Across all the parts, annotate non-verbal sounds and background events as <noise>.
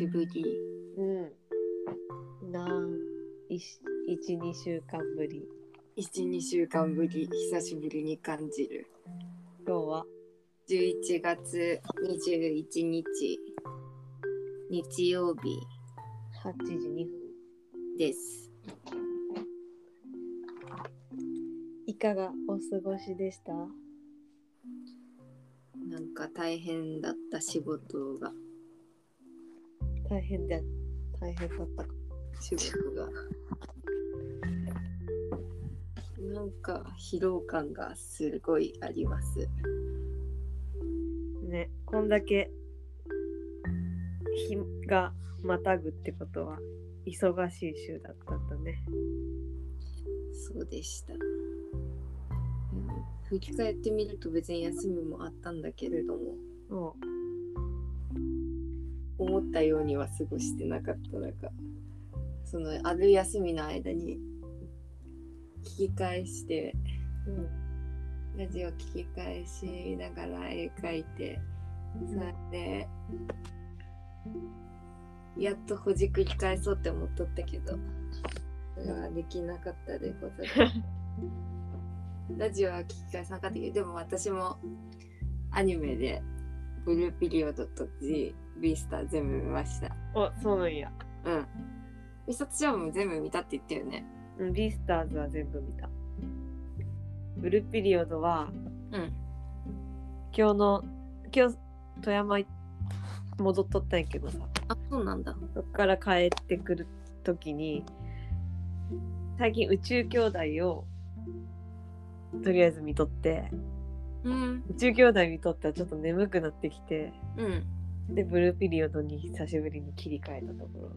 しぶり。うん。なん、一、一、二週間ぶり。1、2週間ぶり、久しぶりに感じる。今日は、11月21日、日曜日8時2分。です。いかがお過ごしでした？なんか大変だった仕事が、大変だ、大変だったか。仕事が。なんか疲労感がすごいあります。ね、こんだけ日がまたぐってことは忙しい週だったんだね。そうでした。うん振り返ってみると別に休みもあったんだけれども、ったようには過ごしてなかった。なんかそのある休みの間に聞き返してう、うん、ラジオ聞き返しながら絵描いてそれでやっとほじくり返そうって思っとったけどそれはできなかったでございます。<laughs> ラジオは聞き返さなかったけどでも私もアニメでブルーピリオドと G ビースター全部見ましたお、そうなんや。うん。美里ちゃんも全部見たって言ったよね。うん、ビースターズは全部見た。ブルーピリオドはうん。今日の、今日富山い戻っとったんやけどさ、あ、そうなんだ。そっから帰ってくるときに、最近宇宙兄弟をとりあえず見とって、うん。宇宙兄弟見とったらちょっと眠くなってきて、うん。で、ブルーピリオドに久しぶりに切り替えたところ。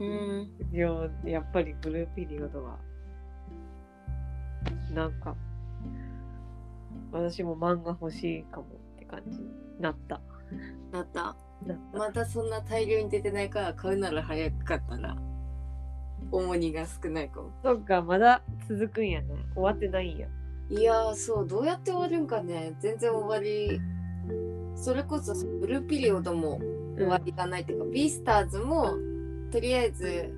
うん。いややっぱりブルーピリオドは、なんか、私も漫画欲しいかもって感じになった。なった。またそんな大量に出てないから買うなら早かったら重荷が少ないかも。そっか、まだ続くんやね。終わってないんや。いやーそうどうやって終わるんかね全然終わりそれこそブルーピリオドも終わりがないっていうか、ビースターズもとりあえず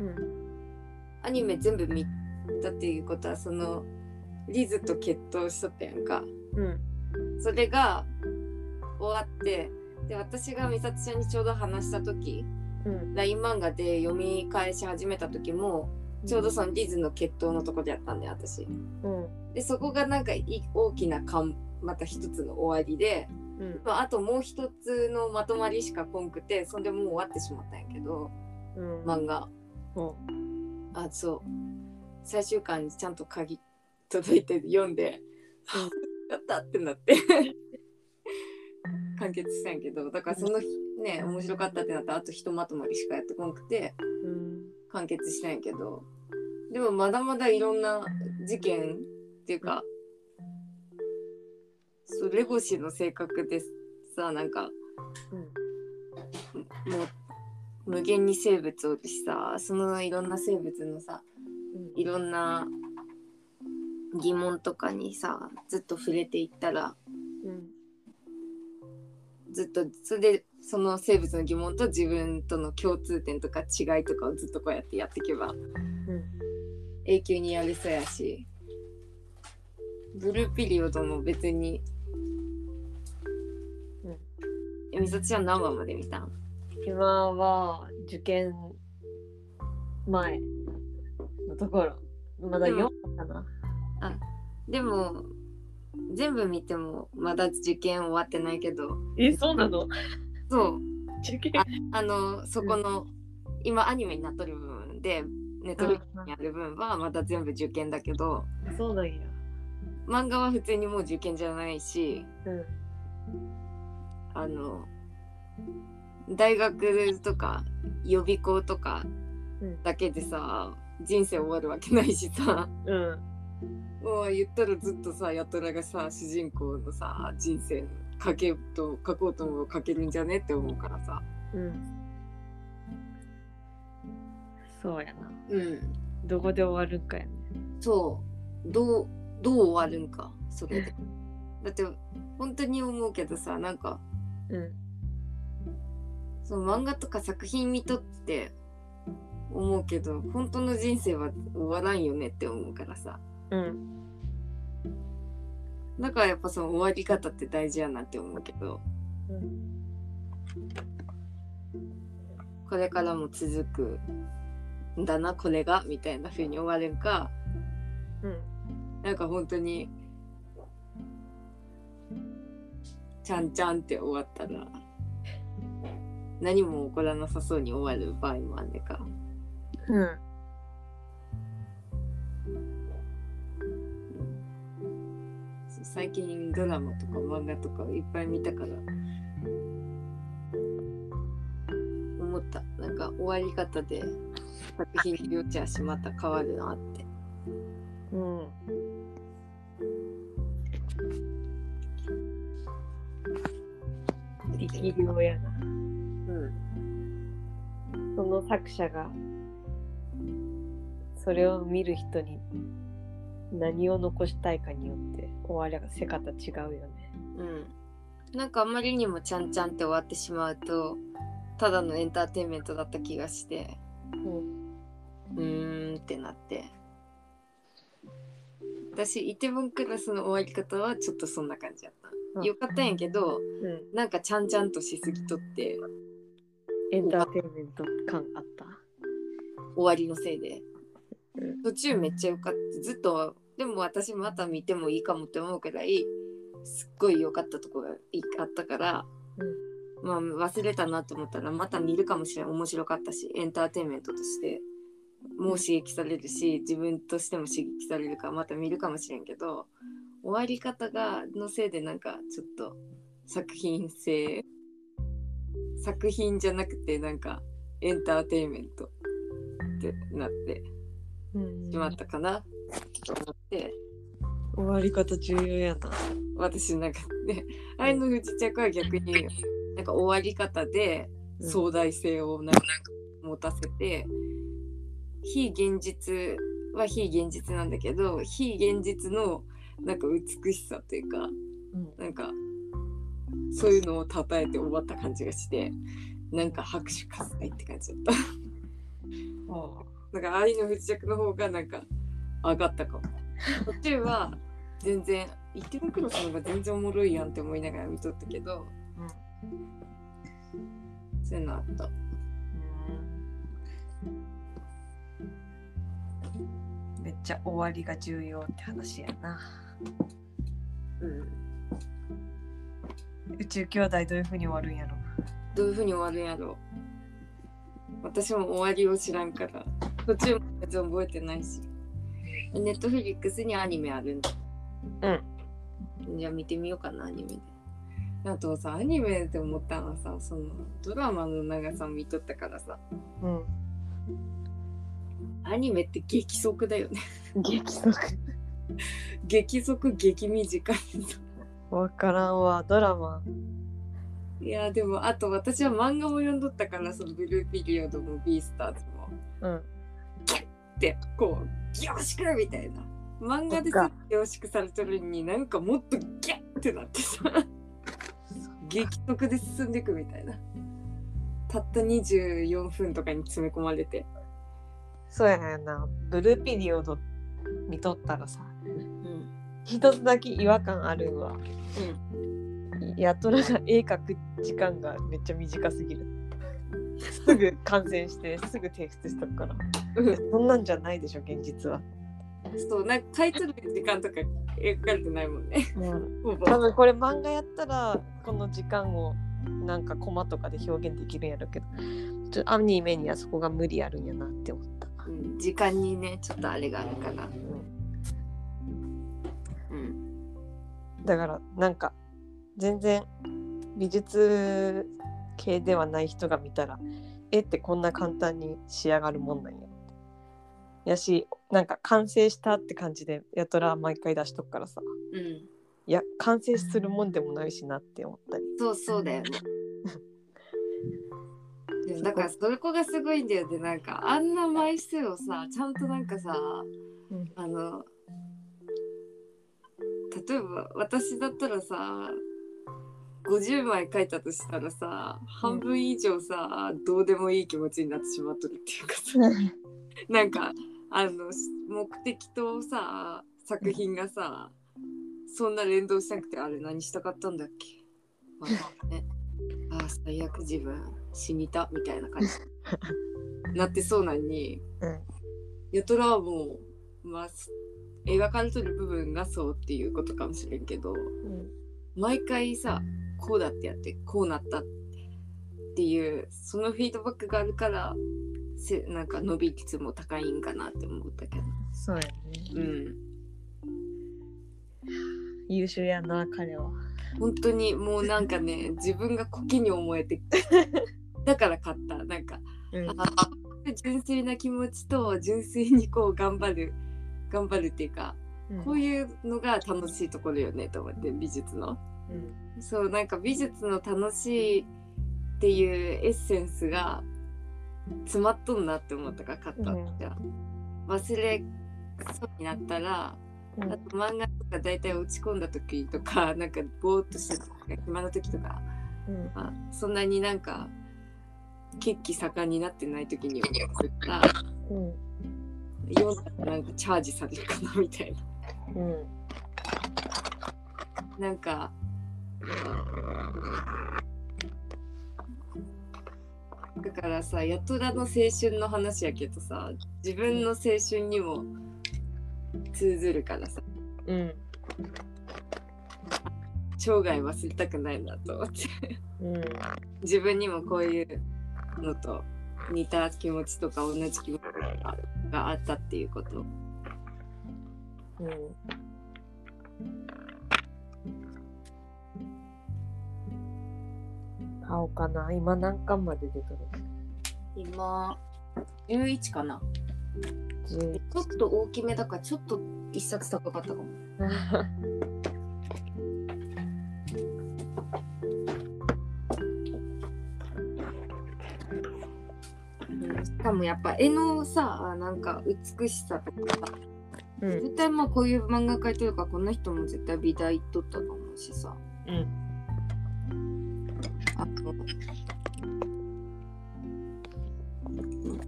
うん。アニメ全部見たっていうことはそのリズと決闘しとったやんか。うん。それが終わってで私が美里ちゃんにちょうど話した時うん。LINE 漫画で読み返し始めた時もちょうどそのリズの決闘のとこでやったんだよ私。うん。でそこがなんかい大きなかんまた一つの終わりで、うん。まあ、あともう一つのまとまりしかこんくてそんでもう終わってしまったんやけどうん。漫画うん。あそう最終巻にちゃんと鍵届いて読んで、<laughs> やったってなって <laughs> 完結したんやけどだからその日ね面白かったってなったらあとひとまとまりしかやってこんくてうん。完結したんやけどでもまだまだいろんな事件っていうかそうレゴシの性格でさなんかうん。もう無限に生物おるしさそのいろんな生物のさいろんな疑問とかにさずっと触れていったらうん。ずっとそれでその生物の疑問と自分との共通点とか違いとかをずっとこうやってやっていけばうん。永久にやれそうやしブルーピリオドも別にみさとちゃん何話まで見たん今は受験前のところ。まだでも4かな。でも全部見てもまだ受験終わってないけどえ、そうなの？そう受験あのそこの、今アニメになっとる部分でネットフリックスにある分はまだ全部受験だけどそうなんや。漫画は普通にもう受験じゃないしうん。あの大学とか予備校とかうんだけでさ人生終わるわけないしさうん。もう言ったらずっとさやとらがさ主人公のさ人生書けと書こうと思う書けるんじゃねって思うからさうん。そうやな。うんどこで終わるんかやね。そうどうどう終わるんかそれで <laughs> だって本当に思うけどさなんかうん。その漫画とか作品見とって思うけど本当の人生は終わらんよねって思うからさ。うん。だからやっぱその終わり方って大事やなって思うけど。うんこれからも続くんだなこれがみたいな風に終わるんか。うん。なんか本当にちゃんちゃんって終わったら何も起こらなさそうに終わる場合もあんねか。うん。最近ドラマとか漫画とかいっぱい見たから。思った。なんか終わり方で作品によっちゃしまた変わるなって。うん力量やなうんその作者がそれを見る人に何を残したいかによって終わりがせ方違うよね。うんなんかあまりにもちゃんちゃんって終わってしまうとただのエンターテインメントだった気がしてうんうーんってなって私イテボンクラスの終わり方はちょっとそんな感じやったよかったんやけどうん、なんかちゃんちゃんとしすぎとってエンターテインメント感あった？終わりのせいで。うん。途中めっちゃよかった。ずっとでも私また見てもいいかもって思うくらいすっごい良かったとこがいあったから、まあ忘れたなと思ったらまた見るかもしれない面白かったしエンターテインメントとしてもう刺激されるし自分としても刺激されるからまた見るかもしれんけど終わり方がのせいでなんかちょっと作品性作品じゃなくてなんかエンターテインメントってなってうんしまったかな。と思って。終わり方重要やな。私なんかね愛の不時着は逆になんか終わり方でうん。壮大性をなんか持たせて非現実は非現実なんだけど非現実のなんか美しさというかうんなんかそういうのを称えて終わった感じがしてなんか拍手喝采って感じだった。あなんか愛の不時着の方がなんか上がったかも。途中は全然言ってのクロスの方が全然おもろいやんって思いながら見とったけどそういうのあった。めっちゃ終わりが重要って話やな。うん。宇宙兄弟どういうふうに終わるんやろ？どういうふうに終わるんやろ？う。私も終わりを知らんから途中も全然覚えてないし。ネットフリックスにアニメあるんだ。うん。じゃあ見てみようかなアニメで。あとさアニメで思ったのはさそのドラマの長さ見とったからさうん。アニメって激速だよね激速。<laughs> 激速激短いわからんわ。ドラマ。いやでもあと私は漫画も読んどったからそのブルーピリオドもビースターズもうん。ってこう凝縮みたいな漫画で凝縮されてるのになんかもっとギャッってなってさ激速で進んでいくみたいなたった24分とかに詰め込まれてそうやねんな。ブルーピリオド見とったらさ、うん一つだけ違和感あるんは。やっとらが絵描く時間がめっちゃ短すぎる。すぐ完成してすぐ提出したから。うんそんなんじゃないでしょ、現実は。そうなんか書いてる時間とか描かれてないもんねほぼ多分これ漫画やったらこの時間をなんかコマとかで表現できるんやろうけどちょアニメにはそこが無理あるんやなって思った。うん時間にねちょっとあれがあるからうんだからなんか全然美術系ではない人が見たら絵ってこんな簡単に仕上がるもんなんや。やしなんか完成したって感じでやたら毎回出しとくからさ。うん。いや完成するもんでもないしなって思ったり。そうそうだよね。<laughs> でもだからそこがすごいんだよね。なんかあんな枚数をさちゃんとなんかさ、うん。あの例えば私だったらさ50枚書いたとしたらさ半分以上さ、どうでもいい気持ちになってしまっとるっていうかさ。なんかあの目的とさ作品がさ、そんな連動しなくてあれ何したかったんだっけ、まあね、ああ最悪自分死にたみたいな感じ。<laughs> なってそうなのにうん。ヤトラはもう、まあ、す描かれとる部分がそうっていうことかもしれんけどうん。毎回さこうだってやってこうなったっていうそのフィードバックがあるからせなんか伸び率も高いんかなって思ったけど。そうやね。うん。優秀やな彼は。本当にもうなんかね <laughs> 自分がコケに思えてだから買った。なんかうん。あ純粋な気持ちと純粋にこう頑張る頑張るっていうかこういうのが楽しいところよねと思って美術の。うん。そうなんか美術の楽しいっていうエッセンスが詰まっとんなって思ったから買ったうん。じゃ忘れそうになったらうん。あと漫画とか大体落ち込んだ時とか <laughs> なんかぼーっとした時とか暇な時とか、うん。まあ、そんなになんか血気盛んになってない時に読むからうん読んだらなんかチャージされるかなみたいな。うん。なんか、だからさ、やとらの青春の話やけどさ、自分の青春にも通ずるからさ、うん。生涯忘れたくないなと思って、うん。<laughs> 自分にもこういうのと似た気持ちとか同じ気持ちががあったっていうこと。うん買おうかな今何巻まで出とる今、11かな。11ちょっと大きめだから、ちょっと一冊高かったかも。<laughs> うんしかもやっぱ絵のさなんか美しさとかさうん。絶対まあこういう漫画描いてるからこの人も絶対美大行っとったと思うしさ。うん。あと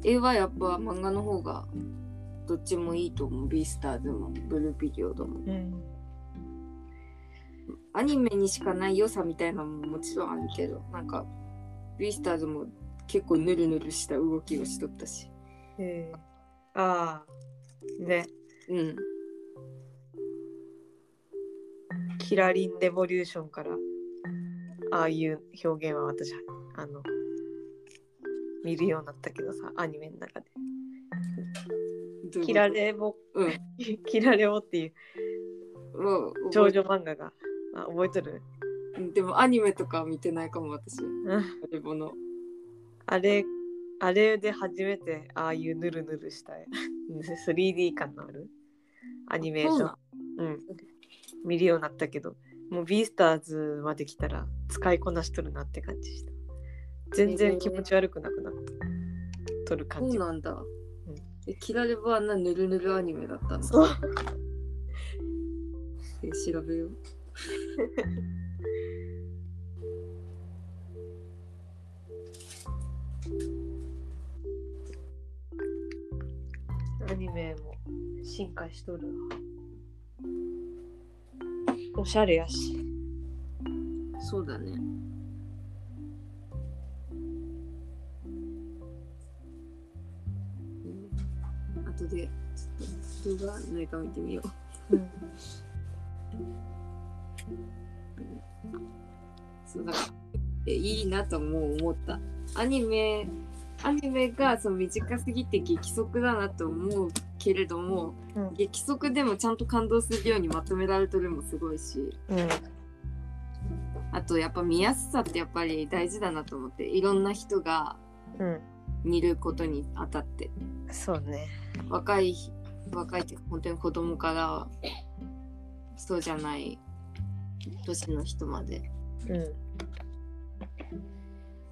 絵はやっぱ漫画の方がどっちもいいと思う。ビースターズもブルーピリオドも。うん。アニメにしかない良さみたいなのももちろんあるけどなんかビースターズも結構ヌルヌルした動きをしとったし。えー、ああね。うん。キラリンレボリューションからああいう表現は私あの見るようになったけどさアニメの中で。キラレボ。うん。<laughs> キラレボっていう。もう少女漫画が。あ覚えとる？うん。でもアニメとかは見てないかも私。うん。レボのあれあれで初めてああいうヌルヌルした 3D <laughs> 感のある？アニメーション。そうなんうん、見るようになったけど。もうビースターズまで来たら使いこなしとるなって感じした。全然気持ち悪くなくなった。とる感そうじなんだ、ん。えキラレボはあんなヌルヌルアニメだったんだそう。え調べよう <laughs> アニメも進化しとるわ。おしゃれやし。そうだね。うん。後でちょっと動画ないか見てみよう。うん。そうだからえいいなとも思った。アニメアニメがその短すぎて激速だなと思うけれども、うん。激速でもちゃんと感動するようにまとめられてるのもすごいし。うん。あとやっぱ見やすさってやっぱり大事だなと思っていろんな人がうん。見ることにあたって。そうね。若い若いって本当に子供からそうじゃない年の人まで。うん。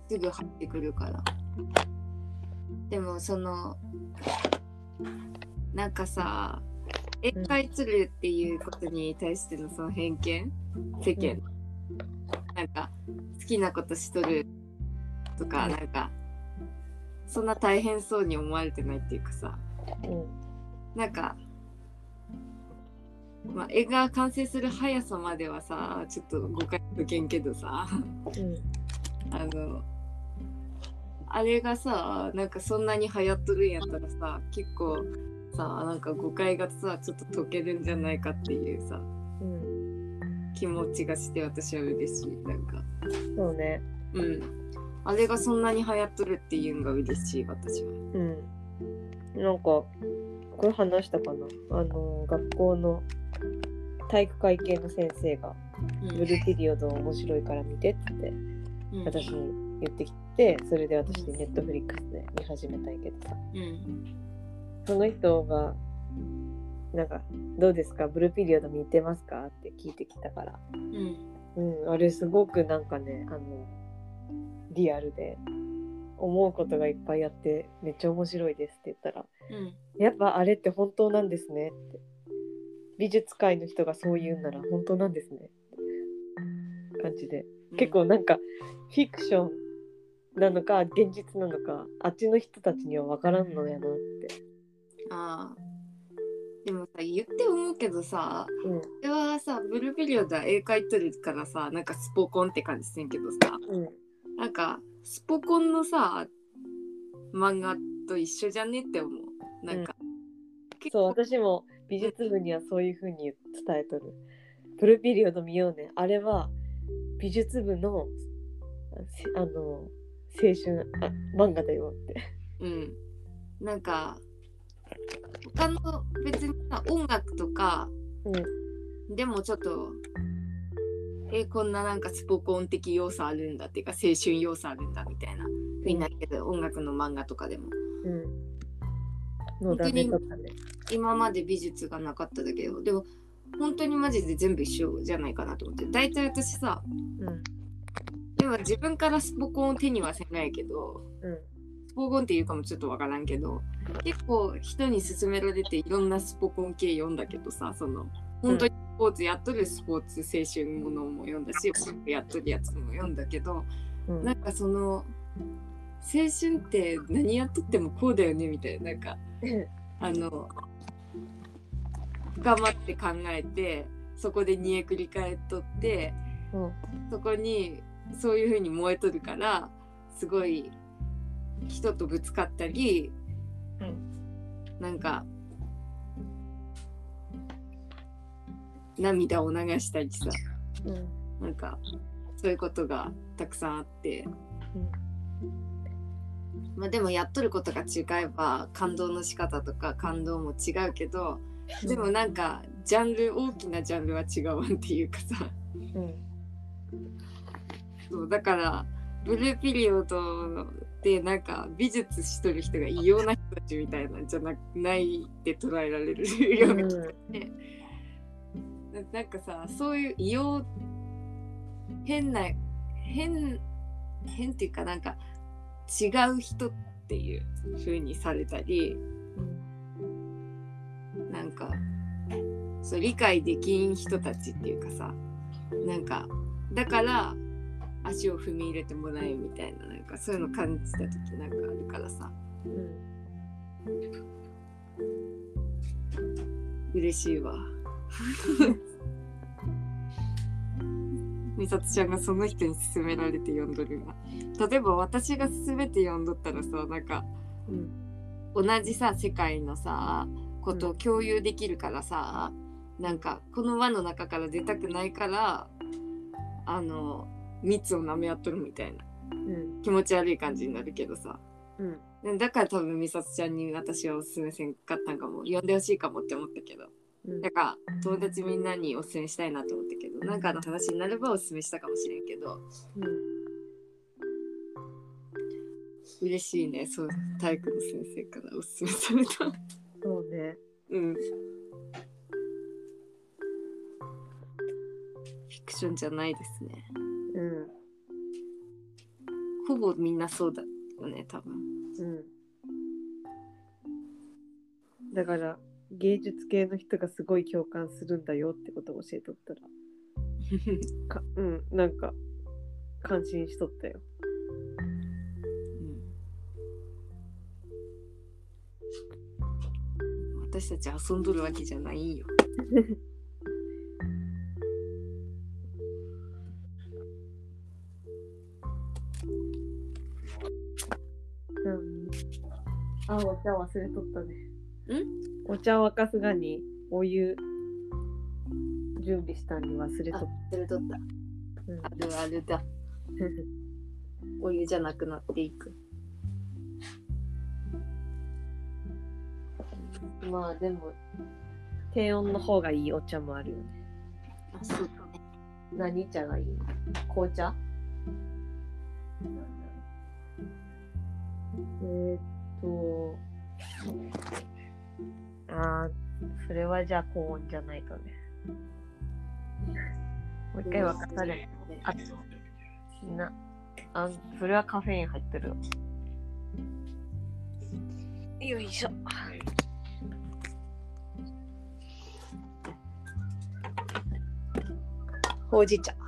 すぐ入ってくるからでもそのなんかさ絵描いつるっていうことに対してのその偏見？世間なんか好きなことしとるとか、うん。なんかそんな大変そうに思われてないっていうかさ。うんなんか、まあ、絵が完成する速さまではさちょっと誤解受けんけどさ。うん。<laughs> あのあれがさなんかそんなに流行っとるんやったらさ結構さなんか誤解がさちょっと解けるんじゃないかっていうさうん気持ちがして私は嬉しい。なんか。そうね。うん。あれがそんなに流行っとるっていうんが嬉しい私は。うん。なんかこれ話したかな？あの学校の体育会系の先生がうん。ブルーピリオド面白いから見てって言ってうん。私に言ってきてそれで私ネットフリックスで見始めたんやけどさ。うん。その人がなんか「どうですか？ブルーピリオド見てますか?」って聞いてきたから。うん。うん。あれすごくなんかねあのリアルで思うことがいっぱいあってめっちゃ面白いですって言ったらうん。やっぱあれって本当なんですねって。美術界の人がそう言うんなら本当なんですねって。感じで。結構なんかフィクションなのか現実なのかあっちの人たちには分からんのやなって。ああでもさ言って思うけどさうんこれはさブルーピリオドは絵描いとるからさなんかスポコンって感じせんけどさうんなんかスポコンのさ漫画と一緒じゃねって思うなんか、結そう構私も美術部にはそういう風に伝えとる。ブルーピリオド見ようね。あれは美術部のせあの青春あ漫画だよって。うんなんか他の別にさ音楽とかうんでもちょっとえこんななんかスポコン的要素あるんだっていうか青春要素あるんだみたいなふうになるけど、音楽の漫画とかでもうん。のダメとかね。今まで美術がなかっただけどでも本当にマジで全部一緒じゃないかなと思って大体私さうん今自分からスポコンを手にはせないけどうん。スポコンっていうかもちょっとわからんけど結構人に勧められていろんなスポコン系読んだけどさその本当にスポーツやっとるスポーツ青春ものも読んだしやっとるやつも読んだけどうん。なんかその青春って何やっとってもこうだよねみたいななんか <laughs> あの頑張って考えてそこで煮えくり返っとってうん。そこにそういう風に燃えとるからすごい人とぶつかったり、なんか涙を流したりさうん。なんかそういうことがたくさんあって、まあでもやっとることが違えば感動の仕方とか感動も違うけどでもなんかジャンル大きなジャンルは違うわんっていうかさ。うんそうだからブルーピリオドでなんか美術しとる人が異様な人たちみたいなんじゃなないって捉えられるような気がして、ななんかさそういう異様変な変変っていうかなんか違う人っていう風にされたり。なんかそう理解できん人たちっていうかさ。なんかだから足を踏み入れてもらえみたいななんかそういうの感じた時なんかあるからさ嬉しいわ。<laughs> 美里ちゃんがその人に勧められて読んどるな。例えば私が勧めて読んどったらさなんかうん同じさ世界のさことを共有できるからさ、なんかこの輪の中から出たくないからあの蜜を舐め合っとるみたいな。うん。気持ち悪い感じになるけどさ。うん。だから多分美里ちゃんに私はおすすめせんかったんかも。読んでほしいかもって思ったけど。うん。だから友達みんなにおすすめしたいなと思ったけど。なんかの話になればおすすめしたかもしれんけど。嬉しいね。そう体育の先生からおすすめされた。そうね。うん。フィクションじゃないですねうん。ほぼみんなそうだよね多分。うん。だから芸術系の人がすごい共感するんだよってことを教えとったら。か <laughs> うんなんか感心しとったよ。うん。私たち遊んどるわけじゃないんよ。<laughs> あお茶忘れとったね。ん？お茶沸かすがにお湯準備したんに忘れとあっ、それとった。た、うん。あるあるだ。<laughs> お湯じゃなくなっていく。まあでも。低温の方がいいお茶もあるよね。あ、そうだね。何茶がいいの？紅茶？えー、っとあーそれはじゃあ高温じゃないとね。もう一回沸かされあなあそれはカフェイン入ってるよ。いしょ。ほうじ茶。じ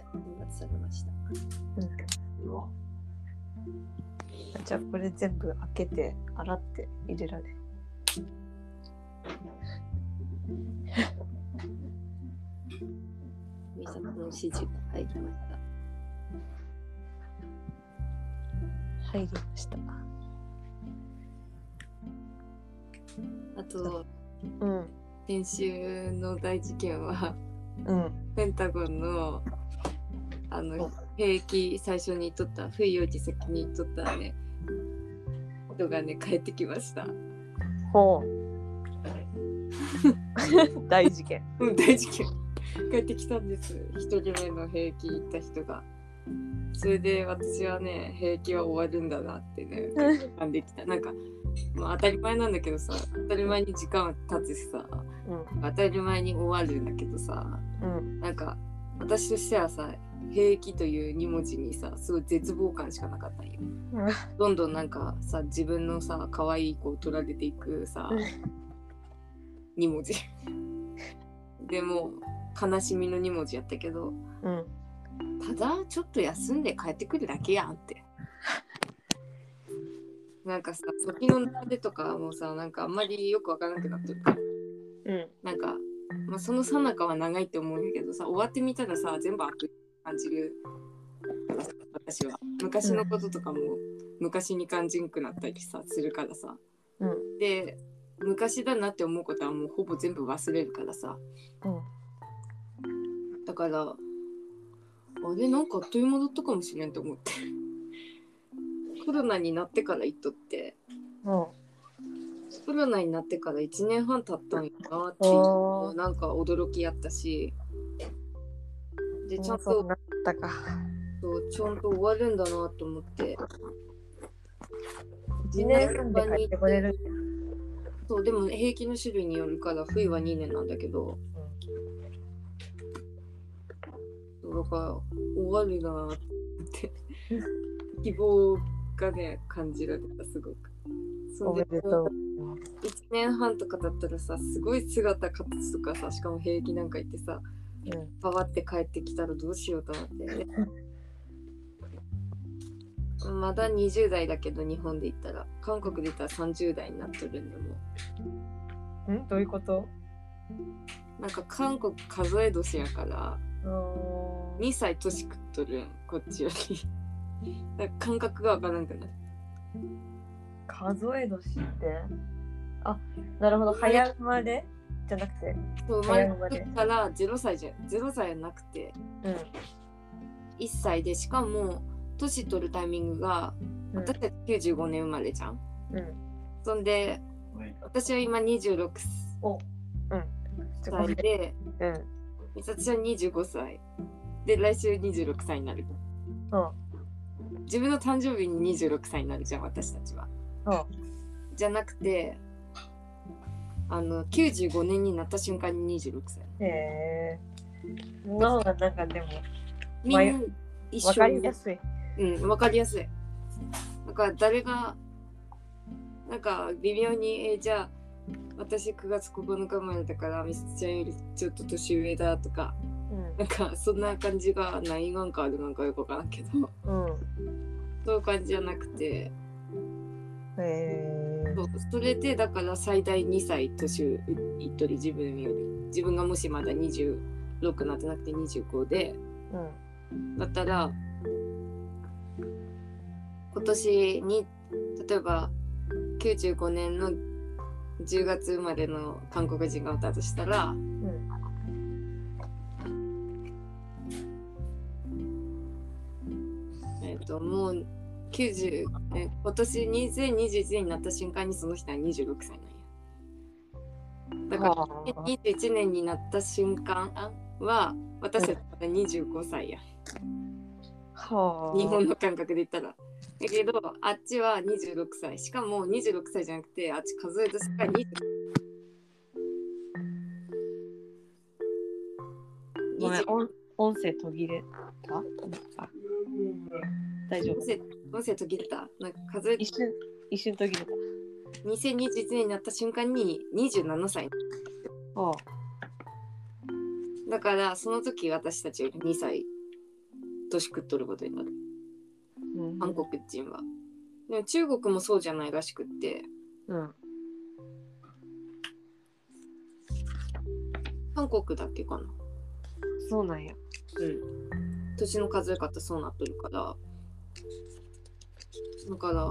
ゃあ、お待ちされました。じゃあこれ全部開けて洗って入れられ。る美咲の指示が入りました。入りました。あと、うん。先週の大事件は、うん。ペンタゴンの、あの、兵役最初に取った、不意を自責に取ったね、人がね、帰ってきました。ほう <laughs> 大事件うん、大事件。帰ってきたんです。一人目の兵役行った人が。それで私はね、兵役は終わるんだなってね、感できた。なんか、まあ、当たり前なんだけどさ、当たり前に時間は経つしさ、うん当たり前に終わるんだけどさ、うんなんか、私としてはさ、兵役という2文字にさ、すごい絶望感しかなかったんよ。どんどんなんかさ、自分のさ、可愛い子を取られていくさ、2文字。でも、悲しみの2文字やったけど、うんただちょっと休んで帰ってくるだけやんって。なんかさ、時の流れとかもさ、なんかあんまりよくわからなくなってるから、うんなんか、まあ、その最中は長いって思うんやけどさ、終わってみたらさ、全部悪意感じる。私は。昔のこととかも昔に感じんくなったりさ、するからさ。うんで、昔だなって思うことはもうほぼ全部忘れるからさ。だから、あれなんかあっという間だったかもしれんと思って。<laughs> コロナになってから行っとって、うんコロナになってから1年半経ったんやなっていうのがなんか驚きやったし、で、ちゃんとなったか。そうちゃんと終わるんだなと思って。1年半で帰ってこれるそう、でも平均の種類によるから、冬は2年なんだけど、そうだから終わるなーって。希望がね感じられたすごく。そおんでめでとう。1年半とかだったらさすごい姿形とかさしかも兵役なんか行ってさうん。パワって帰ってきたらどうしようと思って、ね、<laughs> まだ20代だけど日本で行ったら韓国で行ったら30代になっとるんでもん？どういうこと？なんか韓国数え年やからうん2歳年食っとるんこっちより。<laughs> だから感覚がわからんくなる数え年って？あなるほど。早生まれ？じゃなくてそう生まれてから0歳じゃ0歳じゃなくてうん。1歳でしかも年取るタイミングがうん。私たち95年生まれじゃん。うん。そんで私は今26おうん。歳でうん。美咲ちゃん25歳。で来週26歳になる。うん。自分の誕生日に26歳になるじゃん私たちは。うん。じゃなくてあの95年になった瞬間に26歳。へえその方がなんかでもみんな一緒に。りやすい。うん、わかりやすい。だから誰が、なんか微妙に、えーじゃあ私9月9日生まれだからみすちゃんよりちょっと年上だとかうん。なんかそんな感じがないなんかあるなんかよくわからんけど。うん。そういう感じじゃなくて。へえそうそれでだから最大2歳年上いっとり自分より。自分がもしまだ26なってなくて25でうんだったら今年に例えば95年の10月生まれの韓国人がいたとしたらうん。えっ、ともう90え今年2021年になった瞬間にその人は26歳なんや。だからはあ21年になった瞬間は私たちまだ25歳や。はあ。日本の感覚で言ったら。だけどあっちは26歳。しかも26歳じゃなくてあっち数えた世界20ごめん20音音声途切れた？あ大丈夫？音声途切れた。なんか数え一瞬一瞬途切れた。2021年になった瞬間に27歳。ああ。だからその時私たちより2歳。年食っとることになる。うん。韓国人は。でも中国もそうじゃないらしくって。うん。韓国だっけかな。そうなんや。うん。年の数え方そうなっとるからだから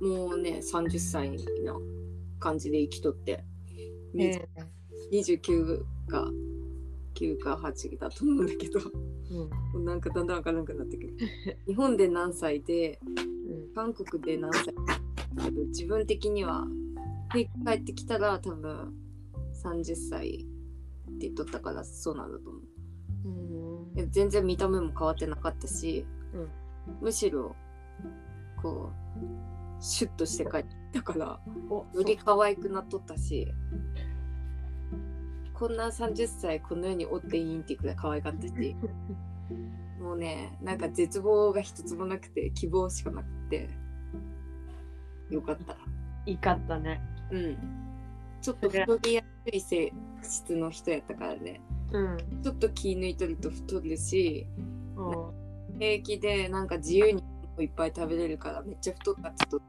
もうね30歳な感じで生きとって、え29か9か8だと思うんだけどうん。なんかだんだん分からなくなってくる。<laughs> 日本で何歳でうん。韓国で何歳自分的には帰ってきたら多分30歳って言っとったからそうなんだと思う全然見た目も変わってなかったし、うん。むしろこうシュッとして帰ったからおより可愛くなっとったしこんな30歳この世におっていいんってくらい可愛かったし <laughs> もうねなんか絶望が一つもなくて希望しかなくてよかった。いかったね。うん。ちょっと太りやすい性質の人やったからねうん。ちょっと気抜いとると太るしうん。平気でなんか自由にいっぱい食べれるからめっちゃ太ったちょっと、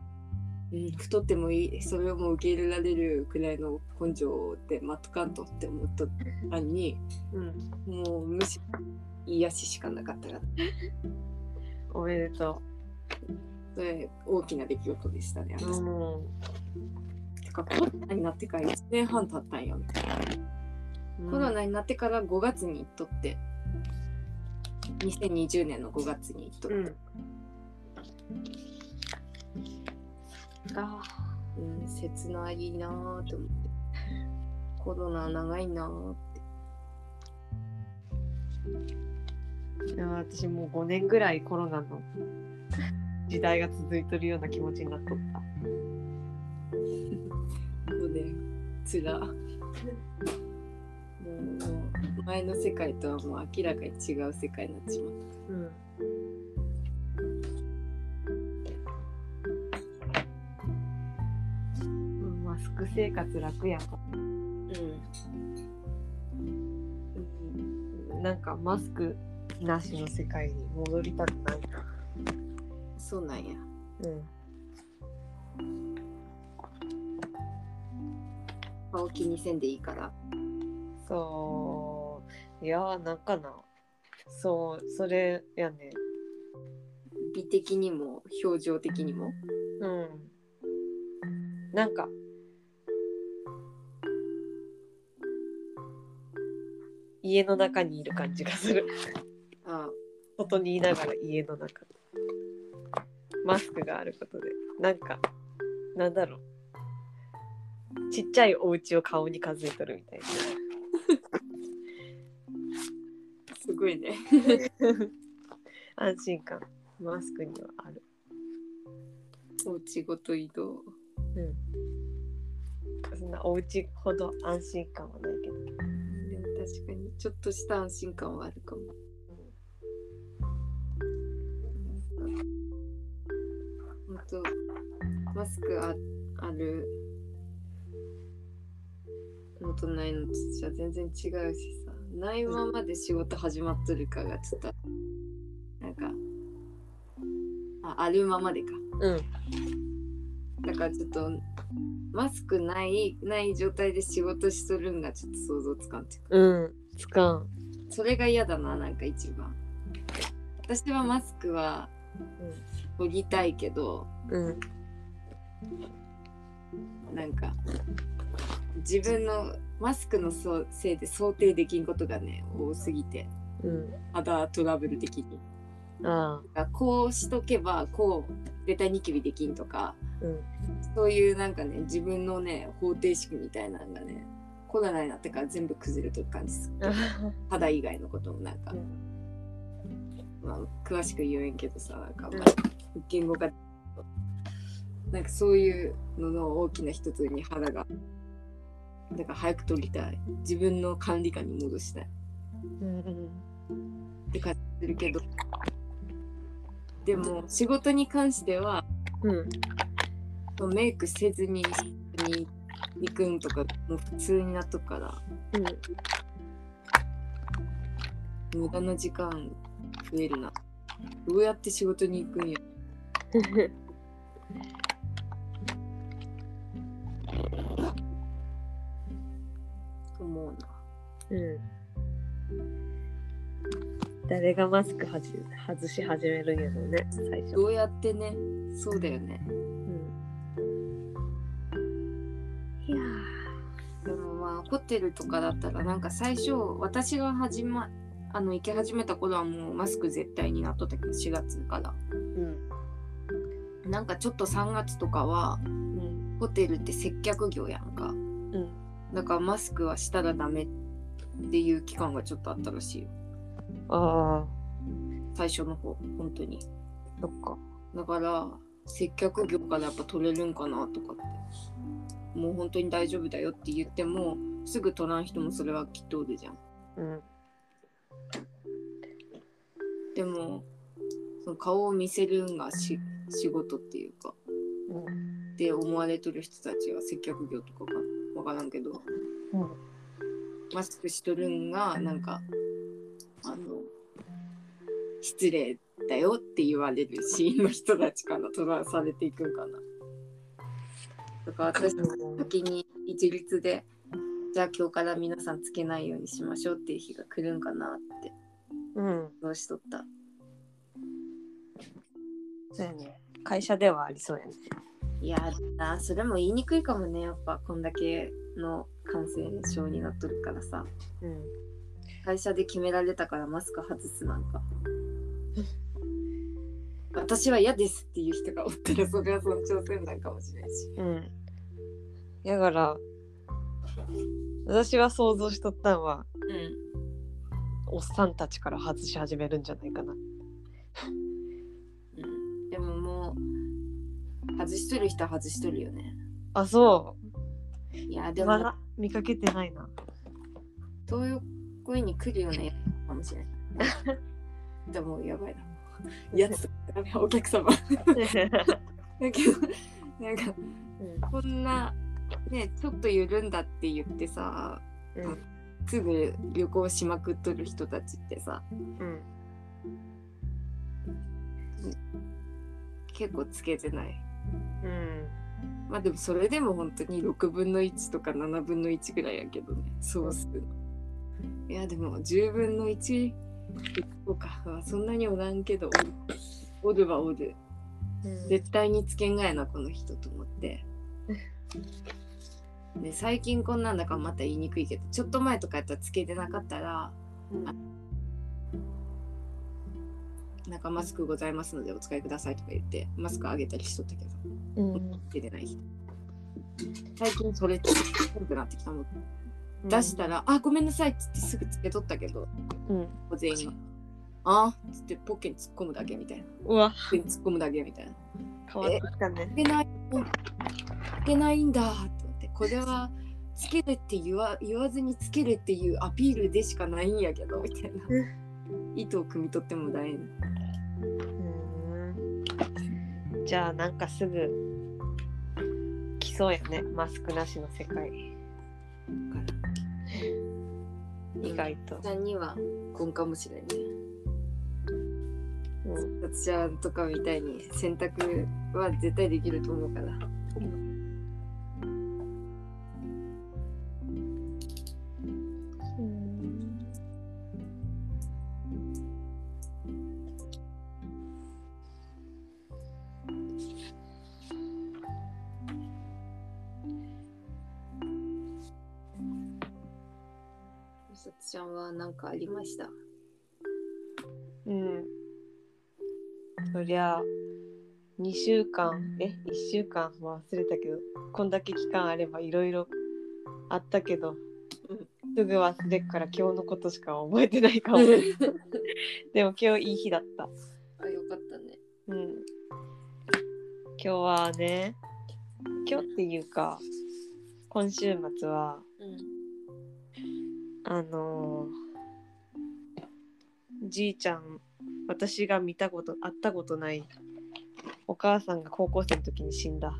うん、太ってもいいそれをもう受け入れられるくらいの根性で待っとかんとって思っとったのにうん。もうむしろ癒ししかなかったから。おめでとそれ大きな出来事でしたねう私、うん。てかコロナになってから1年半経ったんやみたいな、コロナになってから5月に行っとって2020年の5月に行っとって、うんあうん、切ないなーって思って。コロナ長いなーって。いや私もう5年ぐらいコロナの時代が続いてるような気持ちになっとったもうね、つら。もう前の世界とはもう明らかに違う世界になってしまっうん。うん。マスク生活楽やん。か。うん。なん。かマスクなしの世界に戻りたくないなそうなん。や。うん。顔気にせん。でいいから。そう。いやー、なんかな。そう、それやね。美的にも、表情的にも。うん。なんか、家の中にいる感じがする。ああ外にいながら家の中。マスクがあることで。なんか、なんだろう。ちっちゃいお家を顔に数えとるみたいな。500円 <laughs> 安心感。マスクにはある。おうちごと移動。うん。そんなおうちほど安心感はないけど。でも確かにちょっとした安心感はあるかも、うん、とマスクあある。のとないのとじゃ全然違うしないままで仕事始まっとるかがちょっとなんかああるままでか。うん。だからちょっとマスクないない状態で仕事しとるんがちょっと想像つかんっていうか。うん。つかん。それが嫌だななんか一番。私はマスクは取りたいけどうん。なんか自分のマスクのせいで想定できんことがね多すぎて。うん。肌トラブル的に。ああこうしとけばこう絶対ニキビできんとかうん。そういうなんかね自分のね方程式みたいなのがねコロナになってから全部崩れとる感じする。<laughs> 肌以外のこともなんか、まあ、詳しく言えんけどさなんか、まあ、言語化なんかそういうのの大きな一つに肌がだから早く取りたい。自分の管理下に戻したい。うんうんって感じするけど。でも仕事に関してはうんメイクせずにに行くんとかもう普通になっとくから無駄な時間増えるな。どうやって仕事に行くんや <laughs> 思うな。うん。誰がマスクはじ外し始めるんやろうね最初。どうやってねそうだよね。いやでもまあホテルとかだったらなんか最初私が始まあの行き始めた頃はもうマスク絶対になっとったけど4月から。うん。なんかちょっと3月とかはうん。ホテルって接客業やんか。うんだからマスクはしたらダメっていう期間がちょっとあったらしいよ。ああ最初の方本当に。そっか。だから接客業からやっぱ取れるんかなとかって。もう本当に大丈夫だよって言ってもすぐ取らん人もそれはきっとおるじゃん。うん。でもその顔を見せるんがし仕事っていうか。うん。って思われとる人たちは接客業とかかわからんけど。うん。マスクしとるんがなんかあの失礼だよって言われるシーンの人たちから取らされていくん。かな。だから私先に一律でじゃあ今日から皆さんつけないようにしましょうっていう日が来るんかなって。うん。どうしとった？そうやね。会社ではありそうやねいやだそれも言いにくいかもねやっぱこんだけの感染症になっとるからさ。うん。会社で決められたからマスク外すなんか。私は嫌ですっていう人がおったらそれは尊重せんなんかもしれんし。うん。だから私は想像しとったんはうん。おっさんたちから外し始めるんじゃないかな外しとる人は外しとるよね。あそいやでもうまだ見かけてないな。東横に来るようなやつかもしれない。<laughs> でもやばいな。やつダメお客様。<laughs> だけどなんかこんなねちょっと緩んだって言ってさうん。すぐ旅行しまくっとる人たちってさうん。結構つけてないうん。まあでもそれでも本当に6分の1とか7分の1ぐらいやけどね。そうす。るいやでも10分の1とか。はそんなにおらんけどおるはおる。絶対につけんがやなこの人と思って。で最近こんなんだからまた言いにくいけどちょっと前とかやったらつけてなかったらなんかマスクございますのでお使いくださいとか言ってマスクあげたりしとったけど。うん。つけてない人。最近それつけなくなってきたの出したら「あごめんなさい」っつってすぐつけとったけど。うん。全員。が「あっ」つってポッケに突っ込むだけみたいな。うわ。ポッケに突っ込むだけみたいな。変わったね。つけないつけないんだと思って。これはつけるって言わ言わずにつけるっていうアピールでしかないんやけどみたいな意図を汲み取っても大変うん。じゃあなんかすぐそうやね。マスクなしの世界。から意外と、さんにはこんかもしれんね。うん、ちゃんとかみたいに選択は絶対できると思うからちゃんは何かありました？うん。そりゃ、2週間、え、1週間は忘れたけど、こんだけ期間あればいろいろあったけど、うんすぐ忘れっから今日のことしか覚えてないかも。<laughs> でも今日いい日だった。あよかったねうん。今日はね、今日っていうか、今週末は、うんあのーじいちゃん私が見たこと会ったことないお母さんが高校生の時に死んだ。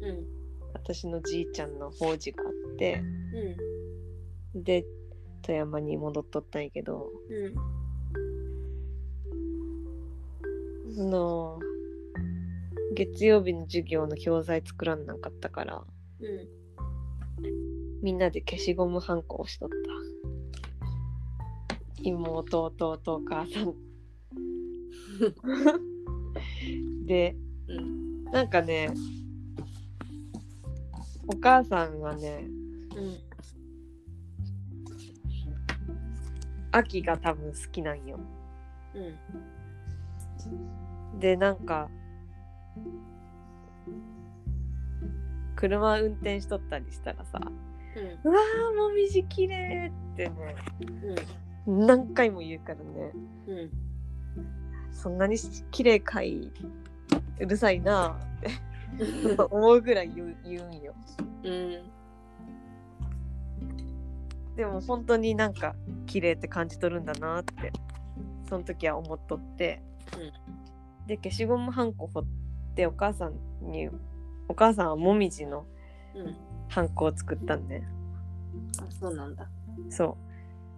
うん私のじいちゃんの法事があってうんで富山に戻っとったんやけどうんその月曜日の授業の教材作らんなかったからうん。みんなで消しゴムはんこをしとった妹弟お母さん。<laughs> でうん。なんかねお母さんはねうん秋が多分好きなんよ。うん。でなんか車運転しとったりしたらさ「うん。うわーもみじきれい!」ってねうん何回も言うからね。うんそんなに綺麗かいうるさいなって思うぐらい言う言うんよ。うん。でも本当になんか綺麗って感じ取るんだなってその時は思っとって、で消しゴムはんこ掘ってお母さんにお母さんはもみじのうん。はんこを作ったんねあそうなんだ。そ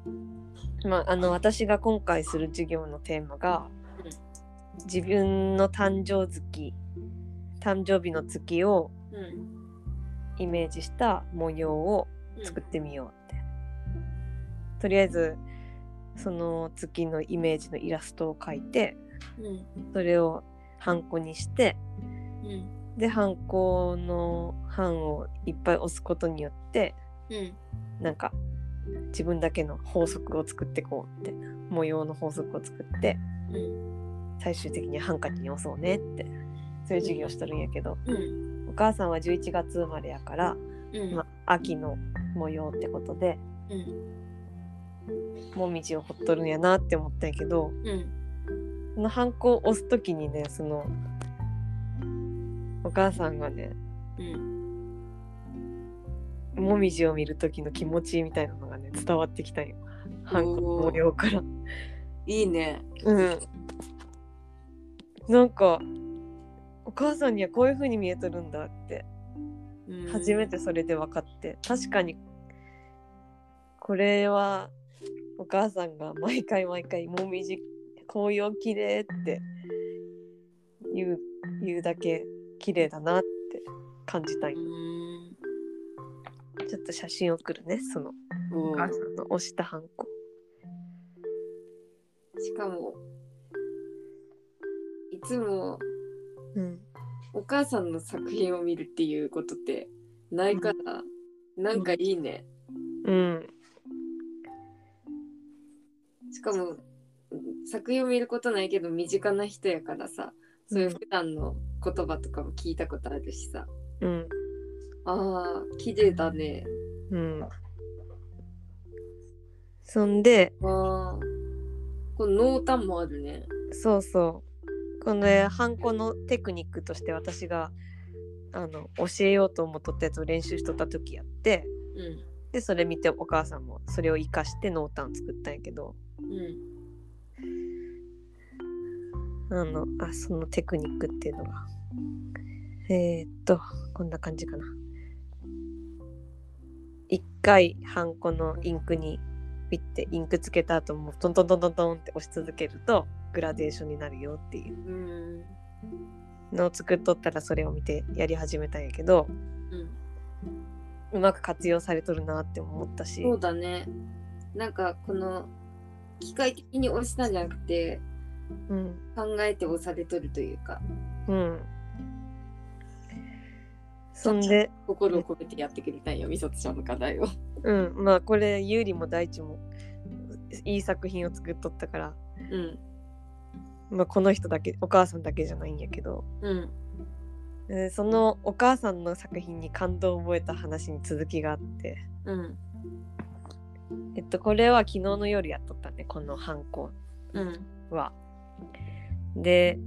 うまああの私が今回する授業のテーマが、うん。自分の誕生月誕生日の月をうん。イメージした模様を作ってみようって、とりあえずその月のイメージのイラストを描いてうん。それをハンコにしてうん。でハンコの版をいっぱい押すことによってうん。なんか自分だけの法則を作ってこうって模様の法則を作ってうん最終的にハンカチに押そうねってそういう授業をしとるんやけどうんお母さんは11月生まれやから、うん。まあ、秋の模様ってことでうん。もみじをほっとるんやなって思ったんやけどうんそのハンコを押す時にねそのお母さんがねうん。もみじを見る時の気持ちみたいなのがね伝わってきたんよハンコの模様から。いいねうん。なんかお母さんにはこういう風に見えとるんだって。うん初めてそれで分かって。確かにこれはお母さんが毎回毎回もみじ紅葉綺麗って言う言うだけ綺麗だなって感じたんうよ。んちょっと写真送るねそのおお母さんの押したハンコ。しかもいつもうん。お母さんの作品を見るっていうことってないから、なんかいいね。うん。しかも作品を見ることないけど身近な人やからさそういう普段の言葉とかも聞いたことあるしさ、うんあー綺麗だね。うん。そんであー。この濃淡もあるね。そうそう。このねハンコのテクニックとして私があの教えようと思っとったやつを練習しとった時やってうんでそれ見てお母さんもそれを生かして濃淡作ったんやけどうん。あのあそのテクニックっていうのが。えー、っとこんな感じかな一回ハンコのインクにピッてインクつけた後もトントントントントンって押し続けるとグラデーションになるよっていう。うんのを作っとったらそれを見てやり始めたんやけどうんうまく活用されとるなって思ったし。そうだね。なんかこの機械的に押したんじゃなくてうん。考えて押されとるというか。うんそんで。心を込めてやってくれたんよみさとちゃんの課題を。うん。まあこれ優里も大地もいい作品を作っとったから、うん。まあ、この人だけお母さんだけじゃないんやけど。うん。でそのお母さんの作品に感動を覚えた話に続きがあって。うん。えっとこれは昨日の夜やっとったねこのハンコうん。は。で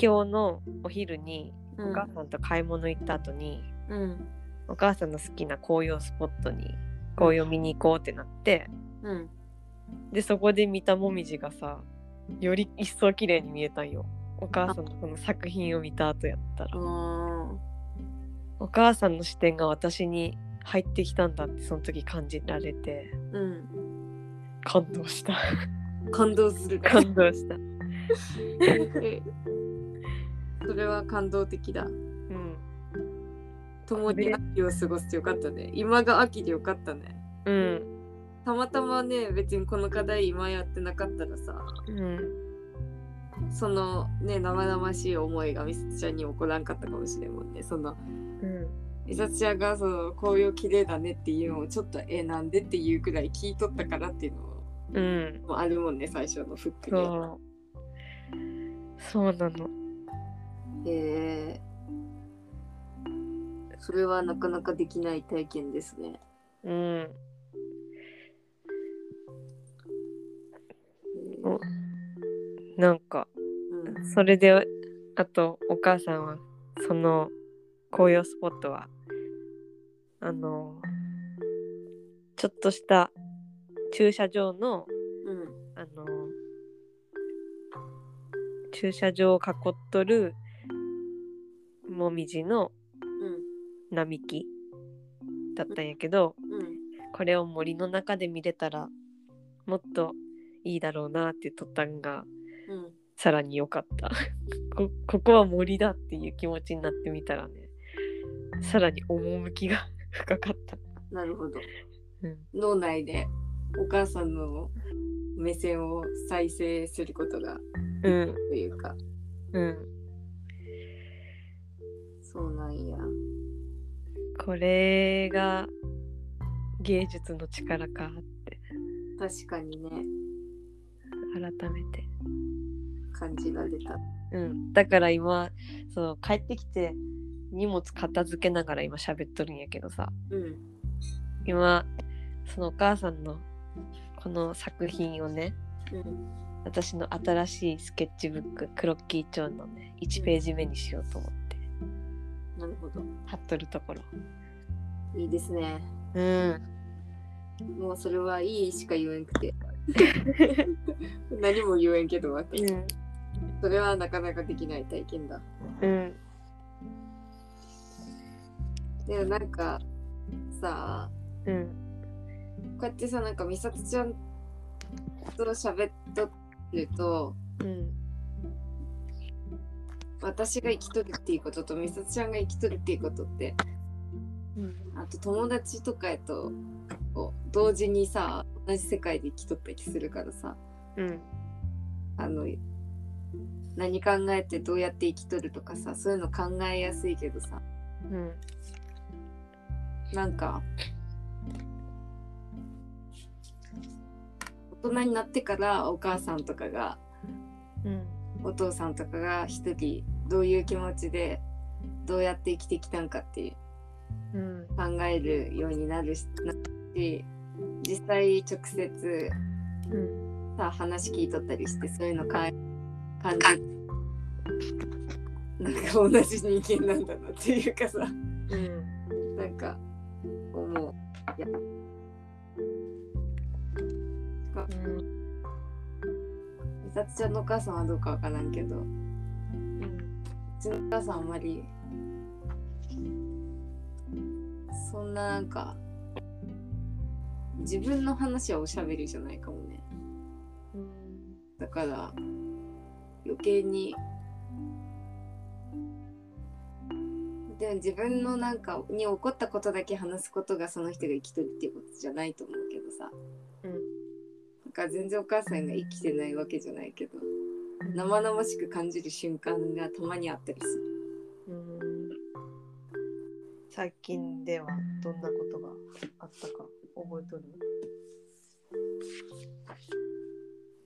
今日のお昼にうんお母さんと買い物行った後に、うん。お母さんの好きな紅葉スポットに紅葉見に行こうってなってうん。でそこで見たもみじがさより一層綺麗に見えたんよ。お母さんのこの作品を見た後やったら。あ。お母さんの視点が私に入ってきたんだってその時感じられてーうん。感動した。感動する感動した。え <laughs> それは感動的だ。うん。共に秋を過ごしてよかったね。今が秋でよかったね。うん。たまたまね別にこの課題今やってなかったらさうん。そのね生々しい思いがみさとちゃんに起こらんかったかもしれんもんね。そのうん。みさとちゃんがその紅葉綺麗だねっていうのをちょっとえなんでっていうくらい聞いとったからっていうのうん。もあるもんね最初のフックにそうなのえー、それはなかなかできない体験ですね。うん。おなんかうん。それであとお母さんはその紅葉スポットはあのちょっとした駐車場のうん。あの駐車場を囲っとるもみじのうん並木だったんやけどうんこれを森の中で見れたらもっといいだろうなって言っとったんがうんさらに良かった。<laughs> こここは森だっていう気持ちになってみたらねさらに趣が <laughs> 深かった、なるほど。うん、脳内でお母さんの目線を再生することがうんというか。うんそうなんや。これが芸術の力かって。確かにね。改めて。感じられた。うん。だから今そう帰ってきて荷物片付けながら今喋っとるんやけどさ。うん。今そのお母さんのこの作品をねうん。私の新しいスケッチブッククロッキー帳のね1ページ目にしようと思ってなるほど。貼っとるところいいですね。うんもうそれはいいしか言えんくて。<laughs> 何も言えんけど、私うんそれはなかなかできない体験だ。うんでもなんかさうんこうやってさなんか美里ちゃんと喋っとるとうん私が生きとるっていうことと美里ちゃんが生きとるっていうことって。うん。あと友達とかやとこう同時にさ同じ世界で生きとったりするからさ。うん。あの何考えてどうやって生きとるとかさそういうの考えやすいけどさ。うん。なんか大人になってからお母さんとかがうん。お父さんとかが一人どういう気持ちでどうやって生きてきたんかっていう。うん考えるようになるしなし実際直接うん。さ話聞いとったりしてそういうのか感じなんか同じ人間なんだなっていうかさ。うん。なんか思う。いや。うん。美里ちゃんのお母さんはどうかわからんけどちのお母さんあんまりそんななんか自分の話はおしゃべりじゃないかもね。うんだから余計にでも自分のなんかに起こったことだけ話すことがその人が生きとるっていうことじゃないと思うけどさ。うん。なんか全然お母さんが生きてないわけじゃないけど生々しく感じる瞬間がたまにあったりする。うん。最近ではどんなことがあったか覚えとる？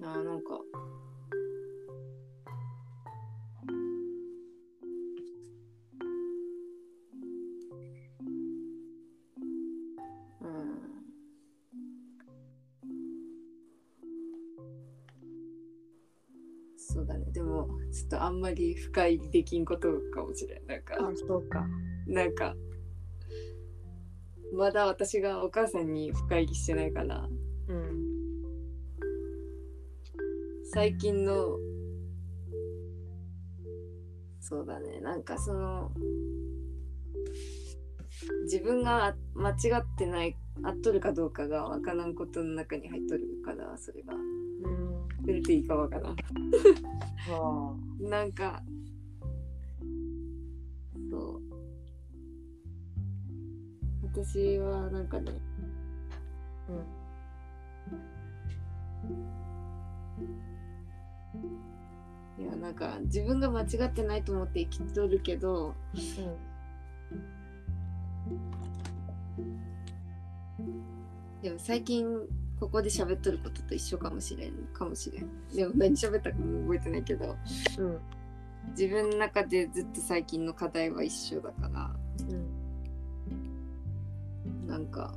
あーなんかちょっとあんまり深入りできんことかもしれん。なんかあそうか。なんかまだ私がお母さんに深入りしてないからうん最近のそうだね。なんかその自分が間違ってない合っとるかどうかがわからんことの中に入っとるからそれがうんどれていいかわからん。はなんかそう。私はなんかねあうん。いやなんか自分が間違ってないと思って生きとるけどでも最近ここで喋っとることと一緒かもしれんかもしれん。でも何喋ったかも覚えてないけどうんうん自分の中でずっと最近の課題は一緒だからうんなんか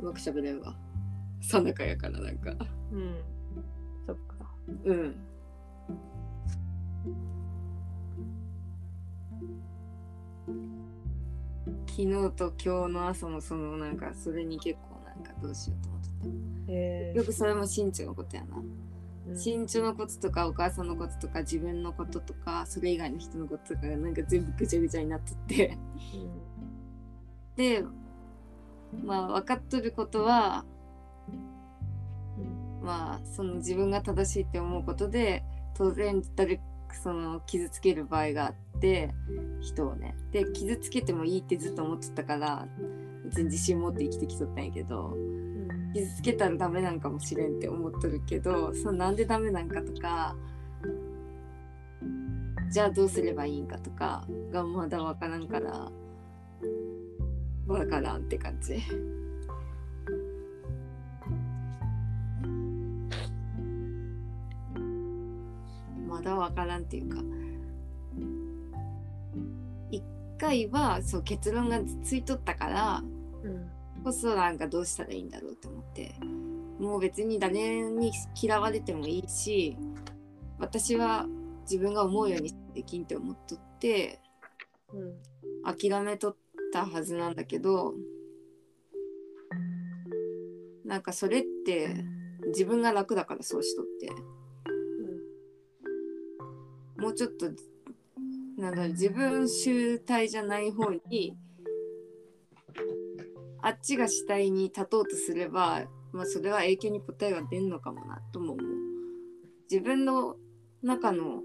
うまく喋れんわ。さなかやからなんか。うん。そっか。うん昨日と今日の朝もそのなんかそれに結構なんかどうしようと思ってえたよくそれも身長のことやな。ー、身長のこととかお母さんのこととか自分のこととかそれ以外の人のこととかがなんか全部ぐちゃぐちゃになって。てでまあ分かっとることはうん。まあその自分が正しいって思うことで当然誰その傷つける場合があって人をね。で傷つけてもいいってずっと思ってたから別に自信持って生きてきとったんやけどうん。傷つけたらダメなんかもしれんって思っとるけどそのなんでダメなんかとかじゃあどうすればいいんかとかがまだわからんからわからんって感じ。まだわからんっていうか回はそう結論がついとったからうん。こそなんかどうしたらいいんだろうと思って。もう別に誰に嫌われてもいいし私は自分が思うようにできんって思っとってうん諦めとったはずなんだけどなんかそれって自分が楽だからそうしとって。もうちょっとなんだろ自分主体じゃない方にあっちが主体に立とうとすれば、まあ、それは影響に答えが出んのかもなとも思う。自分の中の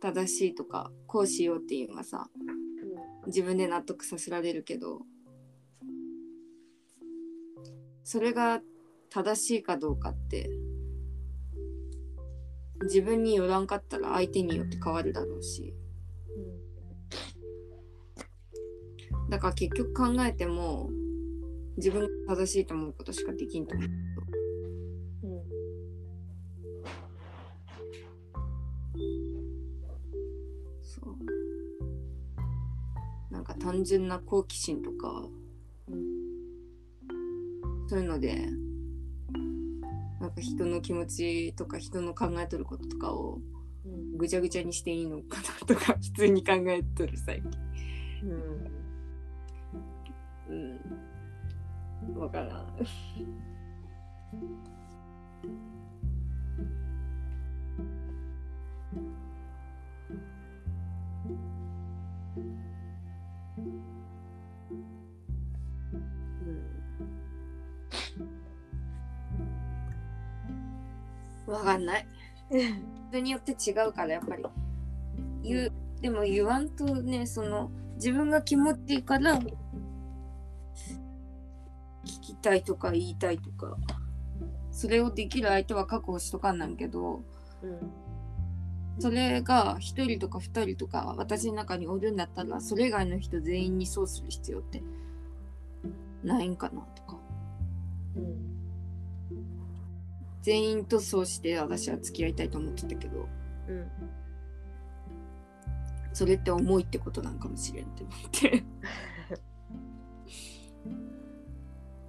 正しいとかこうしようっていうのがさ自分で納得させられるけどそれが正しいかどうかって自分によらんかったら相手によって変わるだろうしだから結局考えても自分が正しいと思うことしかできんと思う。うん。うんそう。なんか単純な好奇心とかうん。そういうのでなんか人の気持ちとか人の考えとることとかをうん。ぐちゃぐちゃにしていいのかなとか普通に考えとる最近。うんうん。分からん。わかんない。人によって違うからやっぱり。言うでも言わんとねその自分が気持ちいいからたいとか言いたいとかそれをできる相手は確保しとかんなんけどうんそれが1人とか2人とか私の中におるんだったらそれ以外の人全員にそうする必要ってないんかなとか。うん全員とそうして私は付き合いたいと思ってたけどうんそれって重いってことなんかもしれんって思って。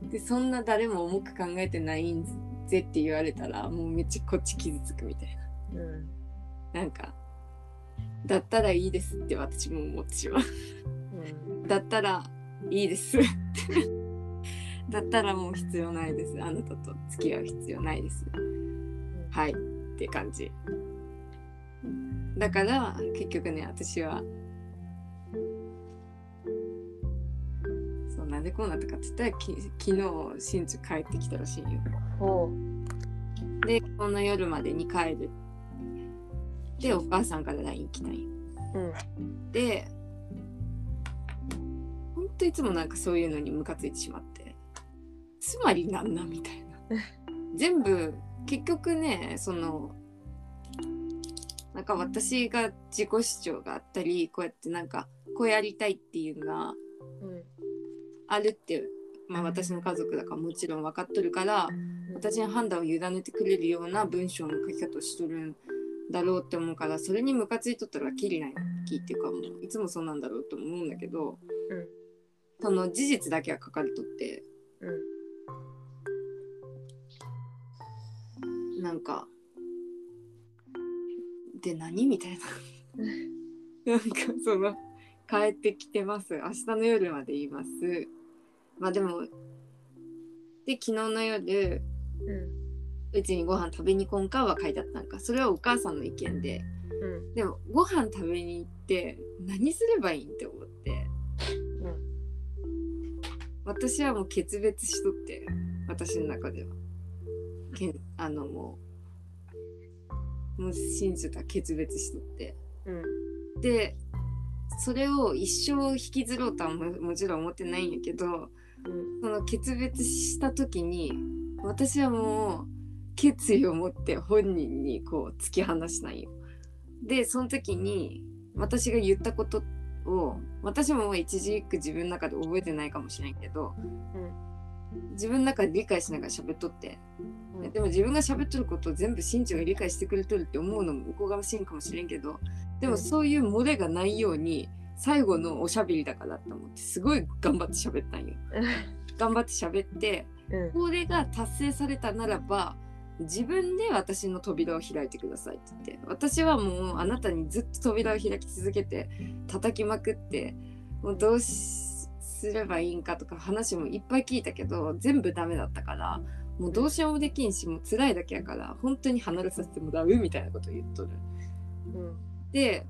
でそんな誰も重く考えてないんぜって言われたらもうめっちゃこっち傷つくみたいうん。ななんかだったらいいですって私も思ってしまう。うん。だったらいいです。<laughs> だったらもう必要ないです。あなたと付き合う必要ないです。はい。って感じ。だから結局ね私はなんでこうなったかって言ったらき昨日新地帰ってきたらしいよ。ほでこの夜までに帰る。でお母さんから LINE 来たんよ。ううん。でほんといつもなんかそういうのにムカついてしまって。つまりなんなんみたいな。<laughs> 全部結局ねそのなんか私が自己主張があったりこうやってなんかこうやりたいっていうのがうんあるって、まあ、私の家族だからもちろん分かっとるから私に判断を委ねてくれるような文章の書き方をしとるんだろうって思うからそれにムカついとったらきりない。きっていうかもういつもそうなんだろうと思うんだけどうん。その事実だけは書かれとって。うん。なんかで何みたいな。<laughs> なんかその帰ってきてます。明日の夜まで言いますまあでもで昨日の夜うん。うちにご飯食べに行こんかは書いてあった。んかそれはお母さんの意見で。うん。でもご飯食べに行って何すればいいんって思って。私はもう決別しとって私の中では。けんあのもうもう信じた決別しとって。うん。でそれを一生引きずろうとはももちろん思ってないんやけどうんその決別した時に私はもう決意を持って本人にこう突き放したんよ。でその時に私が言ったことを私も一時期自分の中で覚えてないかもしれんけど自分の中で理解しながら喋っとってうん。でも自分が喋っとることを全部新庄が理解してくれとるって思うのも向こう側しいんかもしれんけどでもそういう漏れがないように最後のおしゃべりだからって思ってすごい頑張って喋ったんよ。<laughs> 頑張って喋ってうんこれが達成されたならば自分で私の扉を開いてくださいって言って私はもうあなたにずっと扉を開き続けて叩きまくってもうどうしすればいいんかとか話もいっぱい聞いたけど全部ダメだったからもうどうしようもできんしもう辛いだけやから本当に離れさせてもらうみたいなことを言っとる。うんで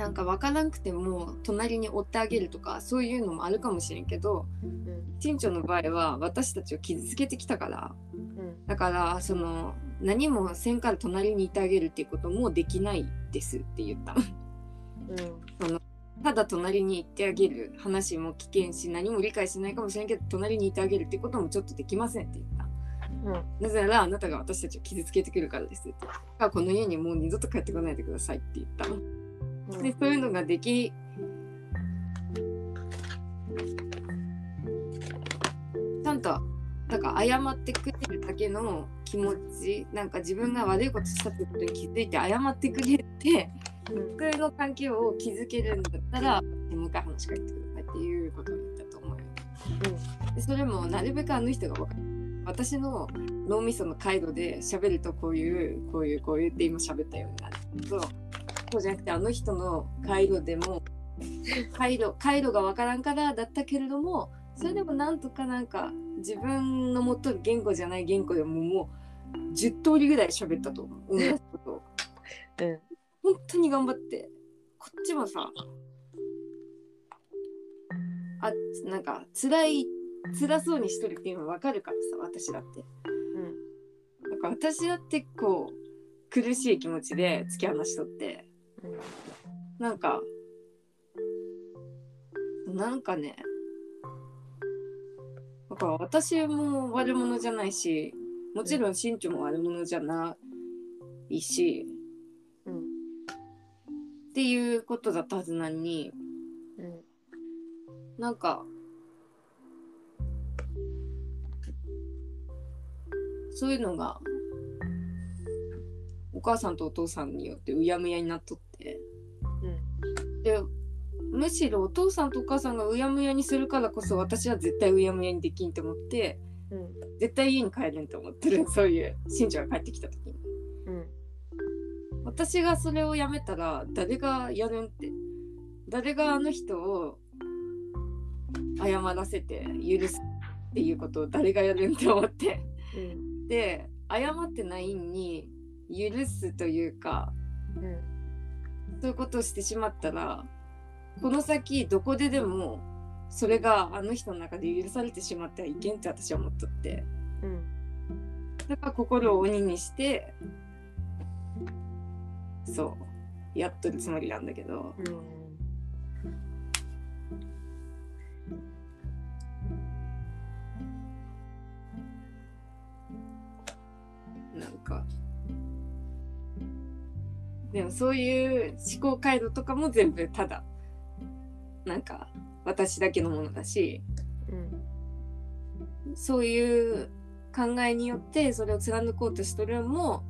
なんか分からんくても隣に追ってあげるとかそういうのもあるかもしれんけどうん新庄の場合は私たちを傷つけてきたから。うんだからその何もせんから隣にいてあげるっていうこともできないですって言った。<laughs> のただ隣に行ってあげる話も危険し何も理解しないかもしれんけど隣にいてあげるってこともちょっとできませんって言った。うん。なぜならあなたが私たちを傷つけてくるからですって。この家にもう二度と帰ってこないでくださいって言ったでそういうのができちゃんとだから謝ってくれるだけの気持ちなんか自分が悪いことしたってことに気づいて謝ってくれてうん。それの関係を築けるんだったらもう一回話しかけてくださいっていうことを言ったと思うよ。でそれもなるべくあの人が分かる。私の脳みその回路で喋るとこういうこういうこういうって今喋ったようになるけどじゃなくてあの人の回路でも回路回路が分からんからだったけれどもそれでもなんとかなんか自分の持っとる言語じゃない言語でももう10通りぐらい喋ったと思う。<laughs> うん。本当に頑張って。こっちもさあなんか辛い辛そうにしとるっていうの分かるからさ私だって。か私は結構苦しい気持ちで突き放しとってなんかなんかねだから私も悪者じゃないしもちろん身長も悪者じゃないし、うんっていうことだったはずなのにうんなんかそういうのがお母さんとお父さんによってうやむやになっとってうん。でむしろお父さんとお母さんがうやむやにするからこそ私は絶対うやむやにできんと思ってうん。絶対家に帰るんと思ってる <laughs> そういう信者が帰ってきた時に。うん。私がそれをやめたら誰がやるんって。誰があの人を謝らせて許すっていうことを誰がやるんって思って。うん。で謝ってないんに許すというかうんそういうことをしてしまったらこの先どこででもそれがあの人の中で許されてしまってはいけんって私は思っとって。うん。だから心を鬼にしてそうやっとるつもりなんだけど。なんかでもそういう思考回路とかも全部ただなんか私だけのものだしうんそういう考えによってそれを貫こうとしとるのも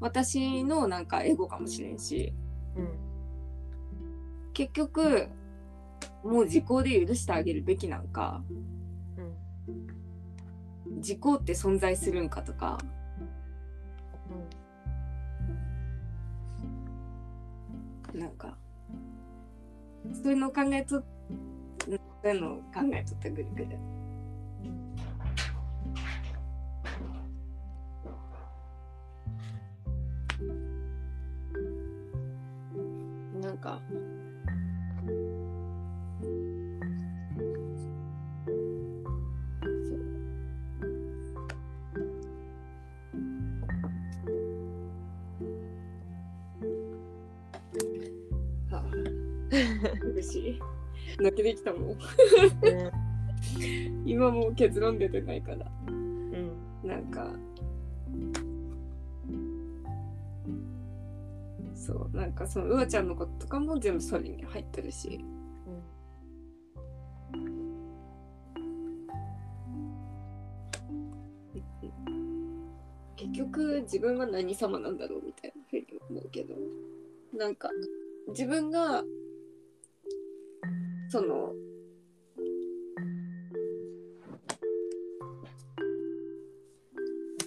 私のなんかエゴかもしれんし。うん結局もう時効で許してあげるべきなんかうん。時効って存在するんかとかなんかそういうのを考えとそういうのを考えとったぐるぐるなんか苦しい。泣けてきたもん。今もう結論出てないから。うん。なんか。そうなんかそのうわちゃんのこととかも全部それに入ってるし。結局自分は何様なんだろうみたいなふうに思うけど。なんか自分がその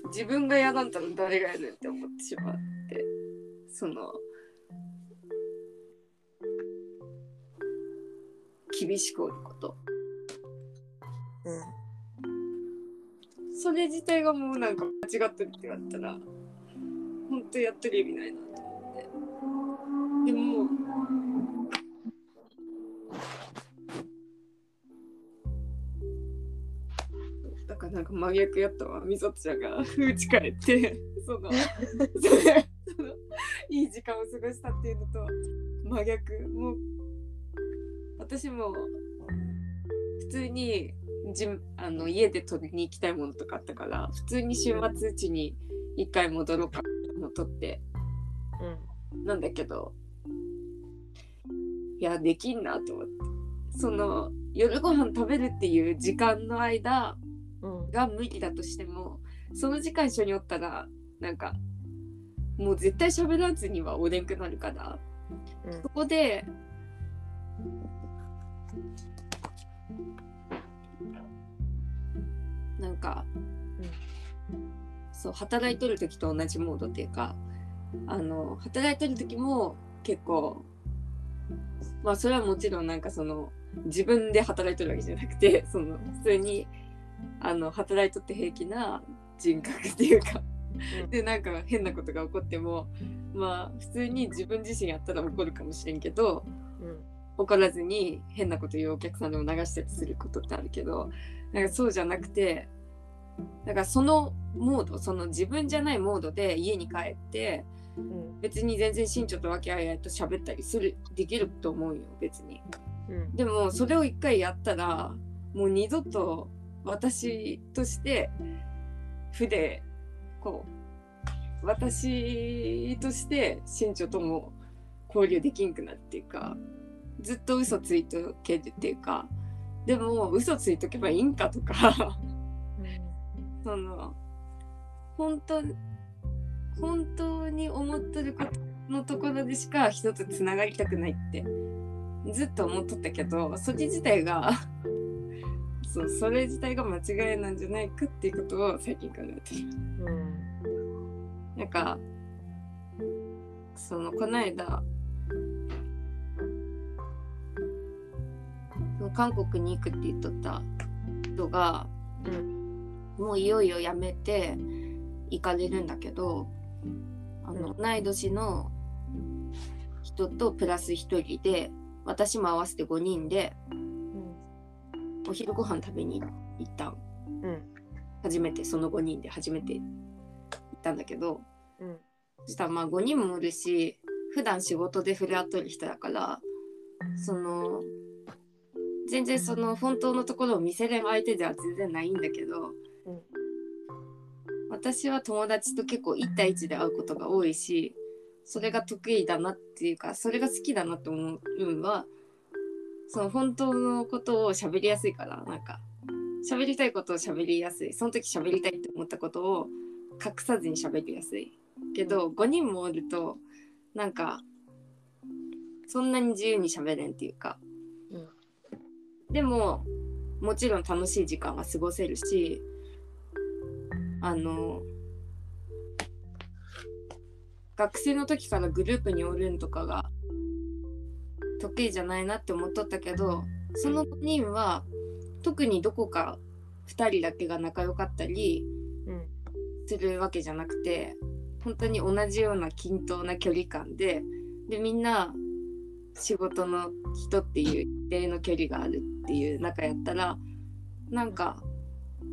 自分が嫌だったら誰がやるんって思ってしまってその厳しくおること。それ自体がもうなんか間違ってるって言われたら本当やってる意味ないなと思なんか真逆やったわみさとちゃんが。<laughs> 家帰ってそのいい時間を過ごしたっていうのと真逆。もう私も普通にじあの家で取りに行きたいものとかあったから普通に週末うちに一回戻ろうかの取って。なんだけどいやできんなと思って。その夜ご飯食べるっていう時間の間うんが無理だとしてもその時間一緒におったらなんかもう絶対喋らずにはおれんくなるから。そこでなんか、そう働いとる時と同じモードっていうかあの働いとる時も結構まあそれはもちろんなんかその自分で働いとるわけじゃなくてその普通にあの働いとって平気な人格っていうか。うん。でなんか変なことが起こってもまあ普通に自分自身やったら怒るかもしれんけどうん。怒らずに変なこと言うお客さんでも流したりすることってあるけどなんかそうじゃなくてだからそのモードその自分じゃないモードで家に帰ってうん。別に全然身長と和気あいあいと喋ったりするできると思うよ別に。うん。でもそれを一回やったらもう二度と私として筆こう私として身長とも交流できんくなるっていうかずっと嘘ついとけるっていうかでも嘘ついとけばいいんかとかその本当本当に思っとることのところでしか人とつながりたくないってずっと思っとったけどそれ自体がそうそれ自体が間違いなんじゃないかっていうことを最近考えてる。うん。なんかそのこの間その韓国に行くって言っとった人が、うん。もういよいよ辞めて行かれるんだけどあの、同い年の人とプラス1人で私も合わせて5人でお昼ご飯食べに行ったうん。初めてその5人で初めて行ったんだけど。うんそしたらまあ5人もおるし普段仕事で触れ合っとる人だからその全然その本当のところを見せれる相手では全然ないんだけど、うん私は友達と結構1対1で会うことが多いしそれが得意だなっていうかそれが好きだなと思うのはその本当のことを喋りやすいからなんか喋りたいことを喋りやすい。その時喋りたいって思ったことを隠さずに喋りやすい。けど5人もおるとなんかそんなに自由に喋れんっていうか、うん。でももちろん楽しい時間は過ごせるしあの学生の時からグループにおるんとかが得意じゃないなって思っとったけどその5人は特にどこか2人だけが仲良かったりうんするわけじゃなくて本当に同じような均等な距離感ででみんな仕事の人っていう一定の距離があるっていう中やったらなんか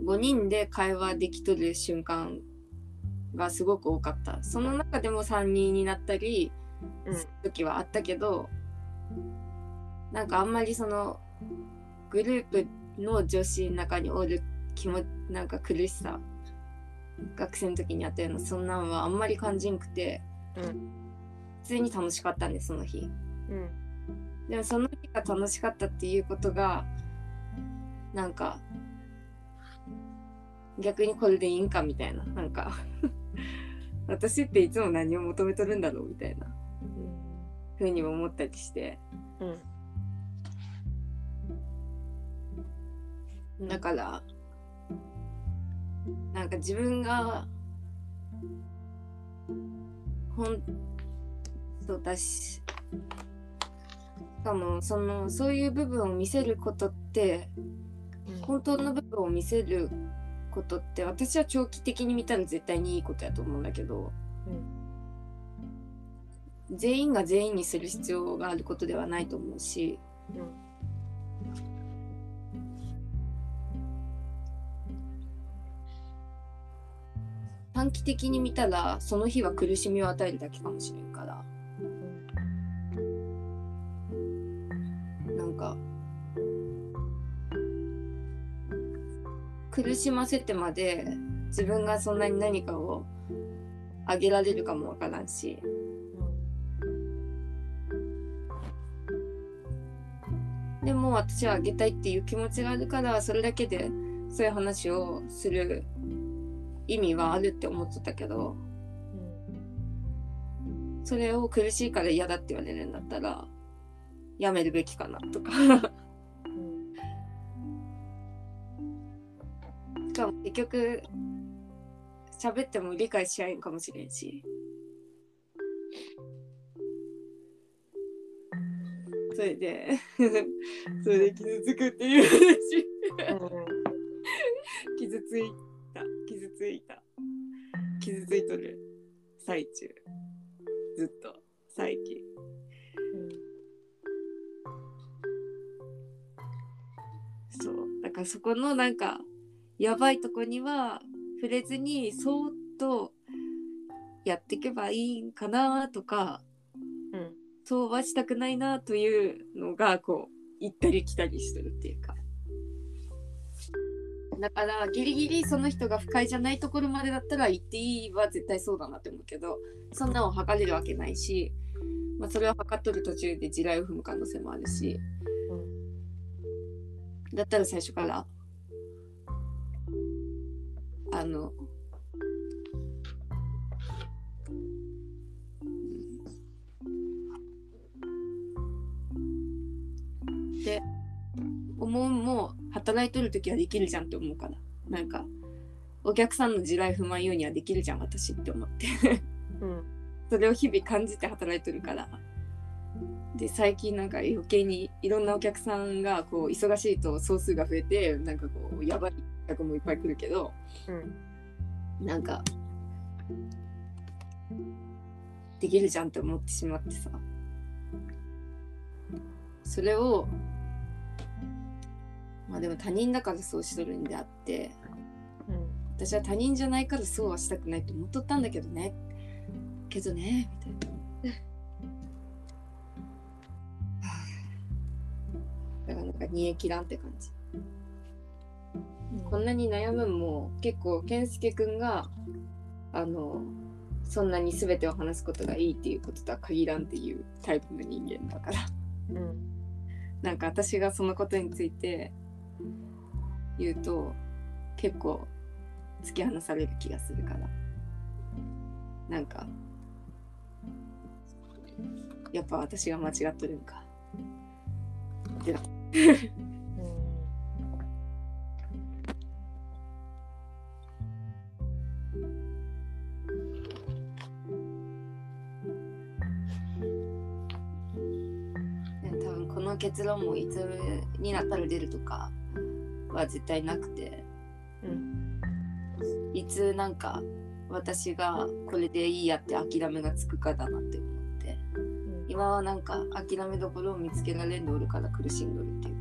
5人で会話できとる瞬間がすごく多かった。その中でも3人になったりうん。する時はあったけど、なんかあんまりそのグループの女子の中におる気もなんか苦しさ学生の時にあったようなそんなんはあんまり感じんくてうん。普通に楽しかったんでその日。うん。でもその日が楽しかったっていうことがなんか逆にこれでいいんかみたいななんか。<laughs> 私っていつも何を求めとるんだろうみたいなふうにも思ったりして。うん。だからなんか自分が本当だししかもそのそういう部分を見せることって本当の部分を見せることって私は長期的に見たら絶対にいいことやと思うんだけど全員が全員にする必要があることではないと思うし。短期的に見たらその日は苦しみを与えるだけかもしれんから。なんか苦しませてまで自分がそんなに何かをあげられるかもわからんし。でも私はあげたいっていう気持ちがあるからそれだけでそういう話をする意味はあるって思っとったけどそれを苦しいから嫌だって言われるんだったらやめるべきかなとか。しかも結局喋っても理解し合えんかもしれんしそれでそれで傷つくっていう話。傷ついた。傷ついた。傷ついとる最中。ずっと。最近。そう。だからそこのなんかやばいとこには触れずにそーっとやっていけばいいんかなとかうんそうはしたくないなというのがこう行ったり来たりしてるっていうか。だからギリギリその人が不快じゃないところまでだったら行っていいは絶対そうだなって思うけどそんなの測れるわけないし、まあ、それを測っとる途中で地雷を踏む可能性もあるし。だったら最初からあの思うも働いとる時はできるじゃんって思うからなんかお客さんの地雷踏まんようにはできるじゃん私って思って。うん。それを日々感じて働いてるから。で最近なんか余計にいろんなお客さんがこう忙しいと総数が増えてなんかこうやばい客もいっぱい来るけどうん。なんかできるじゃんって思ってしまってさ。それをまあでも他人だからそうしとるんであってうん。私は他人じゃないからそうはしたくないと思っとったんだけどね。けどねみたいな。はあ。だからなんか煮え切らんって感じ。こんなに悩むんも結構健介くんがあのそんなに全てを話すことがいいっていうこととは限らんっていうタイプの人間だから。うん。なんか私がそのことについて言うと結構突き放される気がするから。なんかやっぱ私が間違っとるんか。ってなね多分この結論もいつになったら出るとかは絶対なくて。うん。いつなんか私がこれでいいやって諦めがつくかだなって思って。うん。今はなんか諦めどころを見つけられんでおるから苦しんどるっていう。う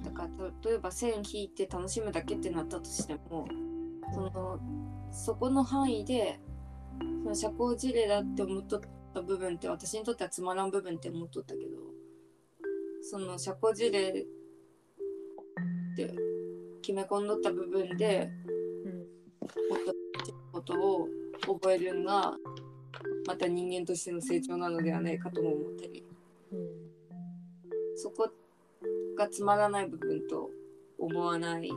ん。だから例えば線引いて楽しむだけってなったとしてもそのそこの範囲でその社交辞令だって思っとった部分って私にとってはつまらん部分って思っとったけどその社交辞令って決め込んどった部分でうんもっことを覚えるのがまた人間としての成長なのではないかとも思ったり。うんそこがつまらない部分と思わない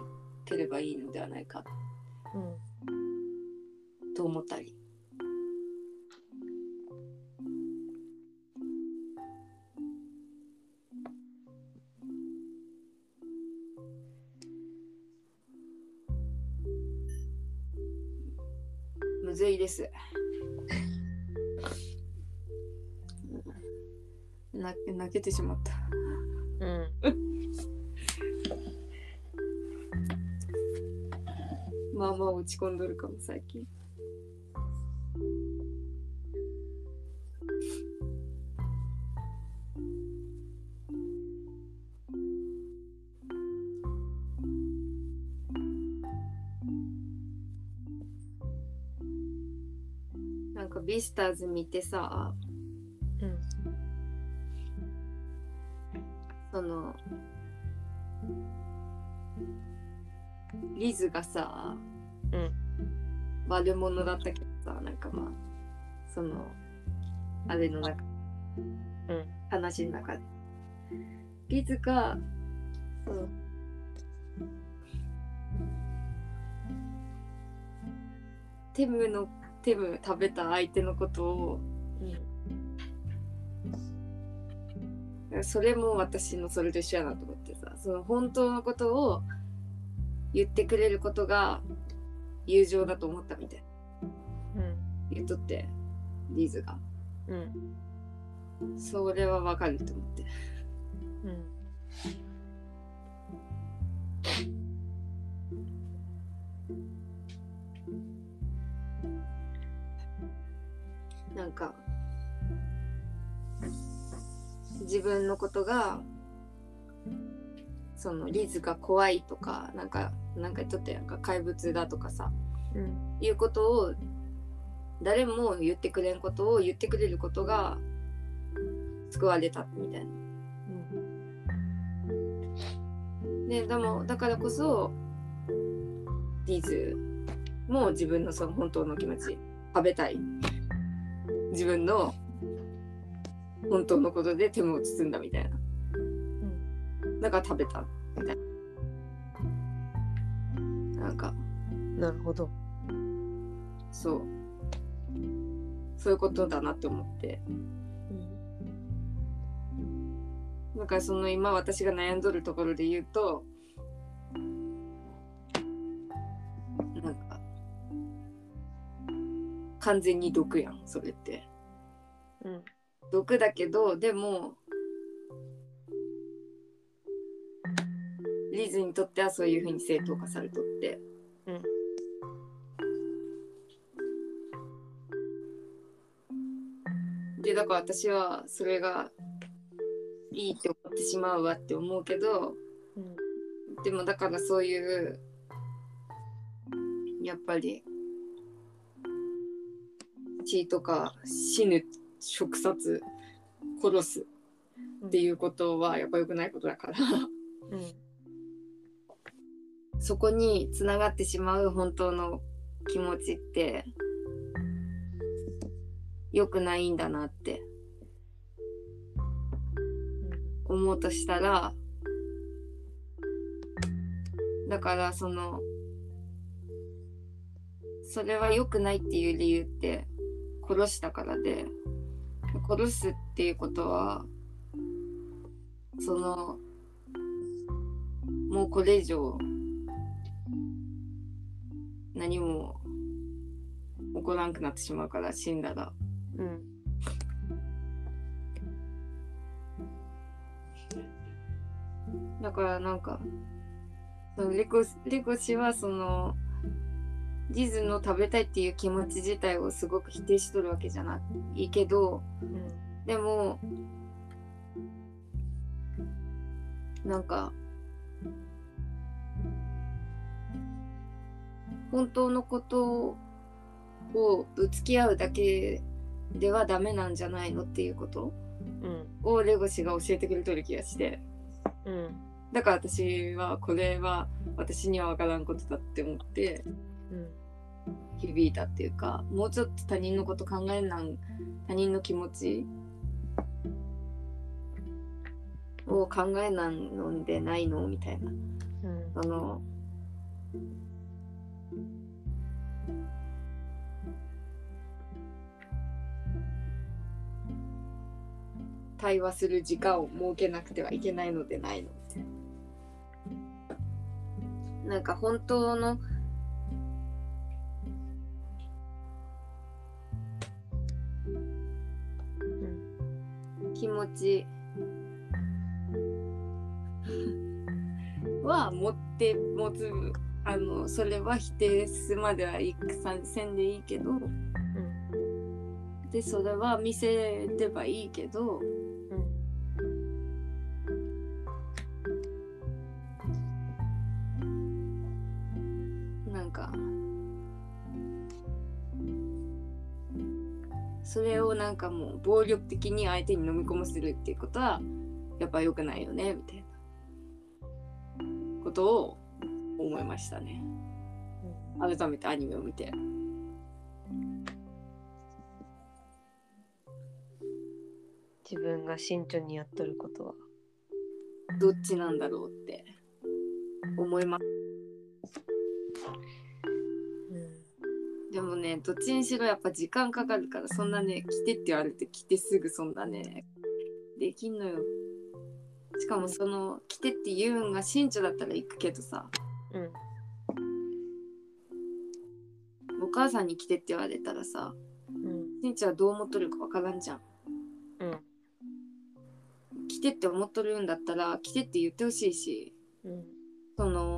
ければいいのではないか。うん。と思ったり。むずいです。な泣けてしまった。うん <laughs> まあまあ落ち込んどるかも最近。スターズ見てさ、うん。そのリズがさ、うん。悪者だったけどさなんかまあそのあれの中、うん。話の中で。リズがそのテムのテム食べた相手のことを。それも私のそれと一緒やなと思ってさ。その本当のことを言ってくれることが友情だと思ったみたいうん言っとってリズが。うん。それはわかると思って。うん分のことがそのリズが怖いとかなんかなんかちょっとなんか怪物だとかさうん。いうことを誰も言ってくれんことを言ってくれることが救われたみたいな。ででもだからこそディズも自分のその本当の気持ち食べたい。自分の本当のことで手も包んだみたいな。だから食べたみたいな。なんか。なるほど。そう。そういうことだなって思って。だからその今私が悩んどるところで言うとなんか。完全に毒やんそれって。うん毒だけどでもリズにとってはそういうふうに正当化されとって、うん。でだから私はそれがいいって思ってしまうわって思うけどうん。でもだからそういうやっぱり血とか死ぬ食殺殺すっていうことはやっぱ良くないことだから。うん。そこにつながってしまう本当の気持ちって良くないんだなって。思うとしたらだからそのそれは良くないっていう理由って殺したからで殺すっていうことはそのもうこれ以上何も起こらんくなってしまうから死んだら。うん。だからなんかそのレコレコ氏はそのディズの食べたいっていう気持ち自体をすごく否定しとるわけじゃないけどうんでもなんか本当のことをぶつけ合うだけではダメなんじゃないのっていうこと？うん。をレゴ氏が教えてくれとる気がして。うん。だから私はこれは私には分からんことだって思って。うん響いたっていうかもうちょっと他人のこと考えなん他人の気持ちを考えなんのでないの？みたいな。うん。あの対話する時間を設けなくてはいけないのでないの。なんか本当の気持ち。<laughs> は持って持つあのそれは否定すまではいくさせんでいいけど。でそれは見せればいいけどそれをなんかもう暴力的に相手に飲み込ませるっていうことはやっぱ良くないよねみたいな。ことを思いましたね。改めてアニメを見て。自分が慎重にやっとることは。どっちなんだろうって思いますでもねどっちにしろやっぱ時間かかるからそんなね来てって言われて来てすぐそんなねできんのよ。しかもその来てって言うんが慎重だったら行くけどさ。うん。お母さんに来てって言われたらさうん。慎重はどう思っとるかわからんじゃん。うん。来てって思っとるんだったら来てって言ってほしいしうん。その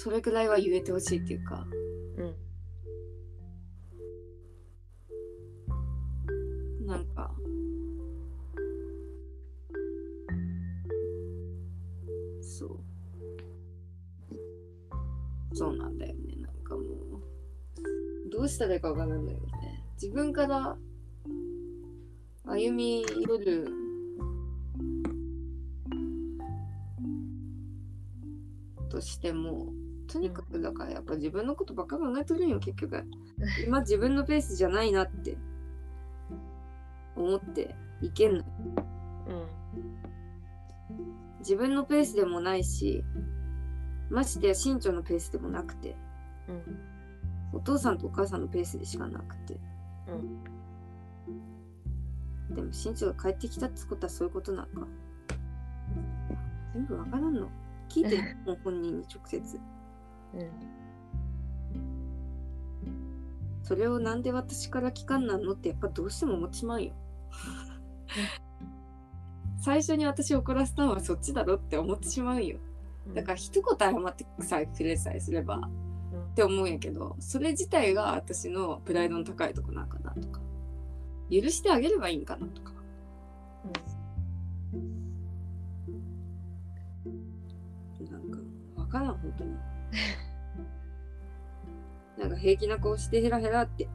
それぐらいは言えてほしいっていうか。うん。なんか。そう。そうなんだよね。なんかもう。どうしたらいいかわからないよね。自分から歩み寄るとしてもとにかくだからやっぱ自分のことばっか考えとるんよ結局。<laughs> 今自分のペースじゃないなって。思っていけんの。うん。自分のペースでもないしましてや身長のペースでもなくて。うん。お父さんとお母さんのペースでしかなくて。うん。でも身長が帰ってきたってことはそういうことなのか。全部わからんの。聞いてる？<laughs> もう本人に直接うん。それをなんで私から聞かんなんのってやっぱどうしても思ってしまうよ。最初に私を怒らせたのはそっちだろって思ってしまうよ。だから一言謝ってさえくれさえすればって思うんやけどそれ自体が私のプライドの高いとこなんかなとか。許してあげればいいんかなとか。なんか分からん本当に <laughs> なんか平気な顔してヘラヘラって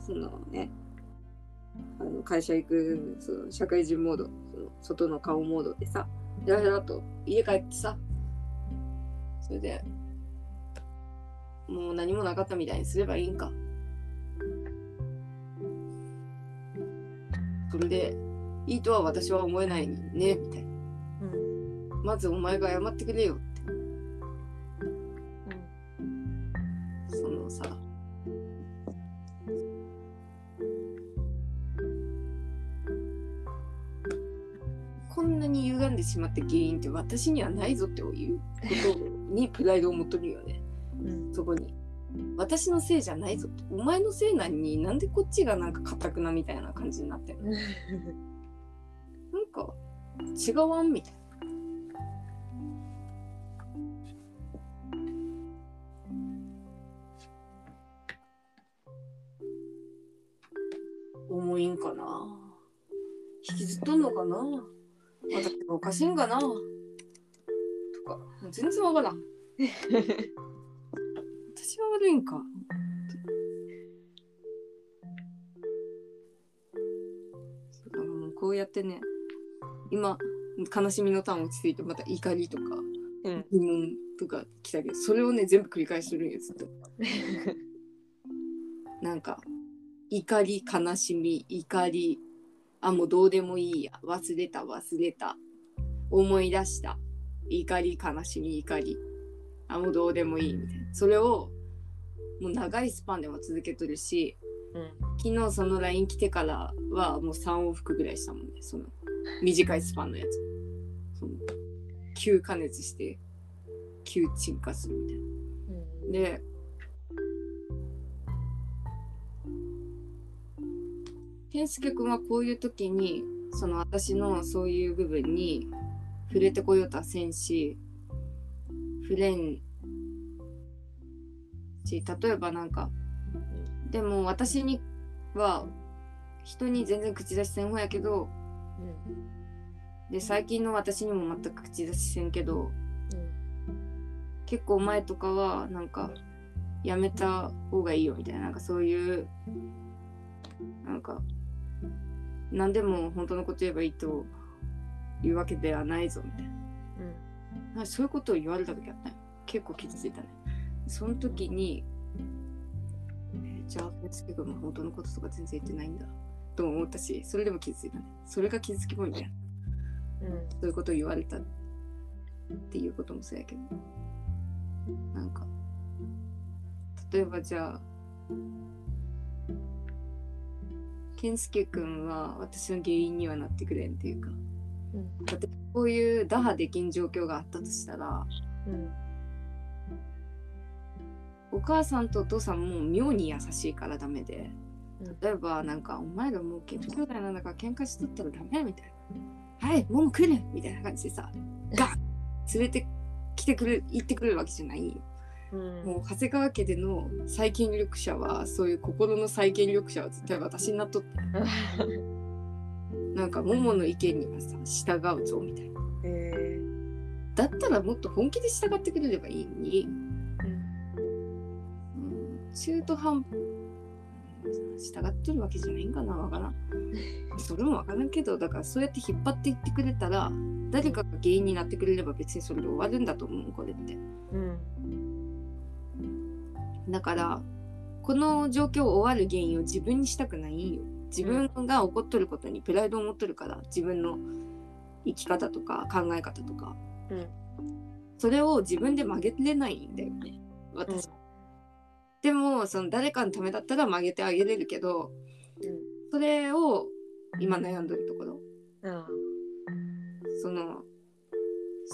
そのねあの会社行くその社会人モードその外の顔モードでさヘラヘラと家帰ってさそれでもう何もなかったみたいにすればいいんか。それでいいとは私は思えないねみたいな。うん。まずお前が謝ってくれよんなに歪んでしまった原因って私にはないぞっていうことにプライドを求めるよね。うん。そこに。私のせいじゃないぞ。ってお前のせいなのになんでこっちがなんか固くなみたいな感じになってるの？<laughs> なんか違わんみたいな。重いんかな？引きずっとんのかな？私がおかしいんかな。とか。全然わからん。私が悪いんか。そうだもうこうやってね今悲しみのターン落ち着いてまた怒りとかうん。疑問とか来たけどそれをね全部繰り返してるんよずっと。<laughs> なんか怒り悲しみ怒りあもうどうでもいいや。忘れた忘れた。思い出した。怒り悲しみ怒り。あもうどうでもいい。みたいなそれをもう長いスパンでも続けとるしうん。昨日その LINE 来てからはもう3往復ぐらいしたもんね。その短いスパンのやつ。その急加熱して急沈下するみたいな。で健介君はこういう時にその私のそういう部分に触れてこようとはせんし触れんし例えばなんかでも私には人に全然口出しせん方やけどで最近の私にも全く口出しせんけど結構前とかはなんかやめた方がいいよみたいななんかそういうなんか何でも本当のこと言えばいいというわけではないぞみたいな。なん。かそういうことを言われた時あったよ。結構傷ついたね。その時に、えーじゃあフェスケ君も本当のこととか全然言ってないんだとも思ったしそれでも傷ついたね。それが傷つきポイントやそういうことを言われたっていうこともそうやけど。なんか例えばじゃあ健介君は私の原因にはなってくれんっていうか。だってこういう打破できん状況があったとしたらお母さんとお父さんも妙に優しいからダメで例えばなんか「お前らもう結兄弟なんだから喧嘩しとったらダメ」みたいな「はいもう来る!」みたいな感じでさガン連れてきてくる言ってくれるわけじゃないよもう長谷川家での再権力者はそういう心の再権力者は絶対私になっとって。なんか桃の意見にはさ従うぞみたいな。だったらもっと本気で従ってくれればいいのに。中途半端従っとるわけじゃないんかなわからん。それもわからんけどだからそうやって引っ張っていってくれたら誰かが原因になってくれれば別にそれで終わるんだと思うこれって。うんだからこの状況を終わる原因を自分にしたくないんよ。自分が怒っとることにプライドを持っとるから自分の生き方とか考え方とか、うん。それを自分で曲げれないんだよね私、うん。でもその誰かのためだったら曲げてあげれるけどそれを今悩んどるところ。うん。その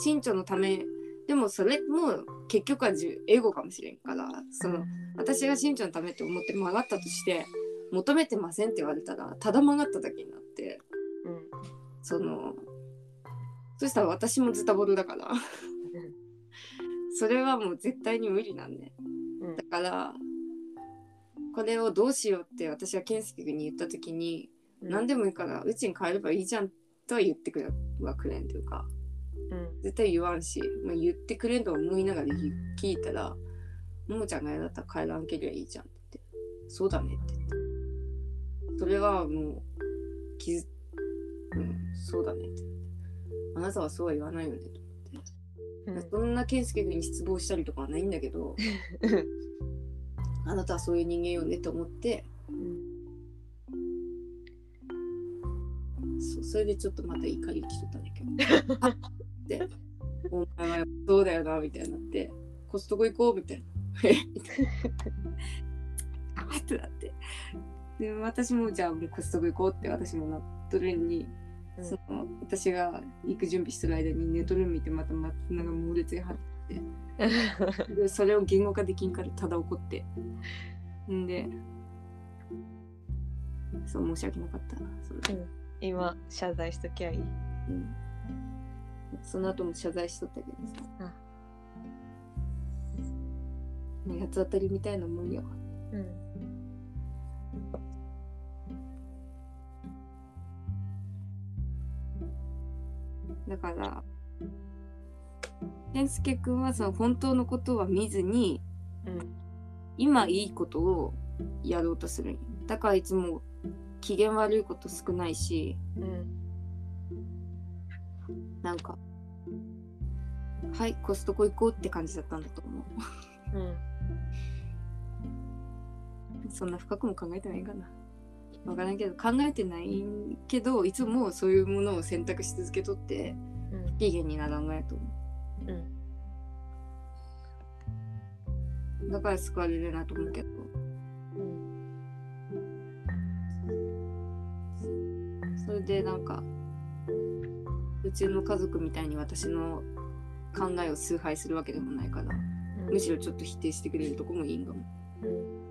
身長のため。でもそれも結局は自エゴかもしれんからその私が身長のためって思って曲がったとして求めてませんって言われたらただ曲がっただけになってうんそのそしたら私もズタボロだから。それはもう絶対に無理なんで。うん。だからこれをどうしようって私は健介君に言った時に、何でもいいからうちに帰ればいいじゃんとは言ってくれはくれんというか。うん絶対言わんし、まあ、言ってくれんと思いながら聞聞いたら「ももちゃんが嫌だったら帰らんけりゃいいじゃん」って言って「そうだね」って言って。それはもう気づうんそうだねってあなたはそうは言わないよねと思って、そんな健介君に失望したりとかはないんだけどあなたはそういう人間よねと思って。そそれでちょっとまた怒りきとったんだけど。あ <laughs> って。お前はそうだよなみたいになって。コストコ行こう <laughs> みたいな。あってなって。で私もじゃあコストコ行こうって私もなっとるに、うんその私が行く準備してる間に寝とるん見てまた松永が猛烈に張って。<laughs> でそれを言語化できんからただ怒って。んでそう申し訳なかったなそれ、今謝罪しときゃいい。うん、その後も謝罪しとったけどさ。もう八つ当たりみたいなもんよ。うん。だから健介君はその本当のことは見ずにうん。今いいことをやろうとするだからいつも機嫌悪いこと少ないしうんなんかはいコストコ行こうって感じだったんだと思う。ん。うそんな深くも考えてないかな。わからんけど考えてないけどいつもそういうものを選択し続けとってうん。不機嫌にならんがやと思う。ん。うだから救われるなと思うけど。それでなんかうちの家族みたいに私の考えを崇拝するわけでもないからむしろちょっと否定してくれるとこもいいんかも。うん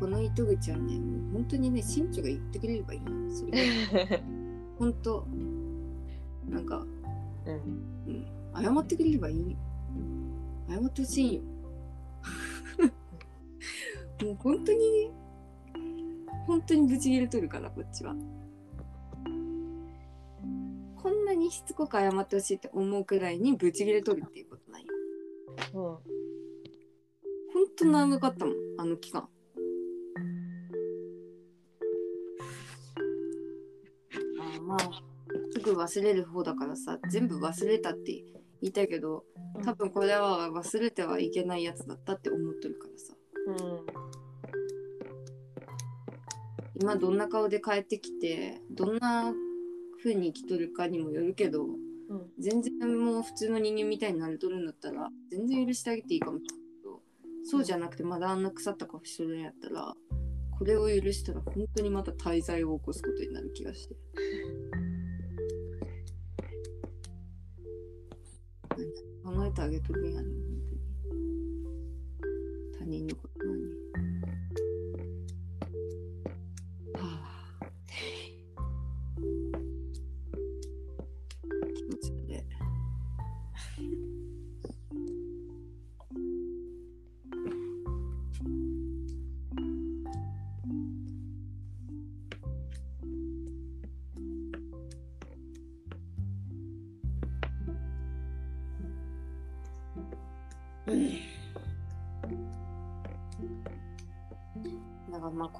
この糸口はねもう本当にね身長が言ってくれればいいそれ。<laughs> 本当。なんか、うん。うん、謝ってくれればいい。謝ってほしいよ。<laughs> もう本当にね本当にブチ切れとるからこっちは。こんなにしつこく謝ってほしいって思うくらいにブチ切れとるっていうことないよう。ん本当長かったもんあの期間。あーまあすぐ忘れる方だからさ全部忘れたって言いたいけど多分これは忘れてはいけないやつだったって思ってるからさ。うん今どんな顔で帰ってきてどんな風に生きとるかにもよるけどうん。全然もう普通の人間みたいになれとるんだったら全然許してあげていいかもしれないけどそうじゃなくてまだあんな腐った顔しとるんやったらこれを許したら本当にまた滞在を起こすことになる気がして。考えてあげとるんやね本当に。他人のこと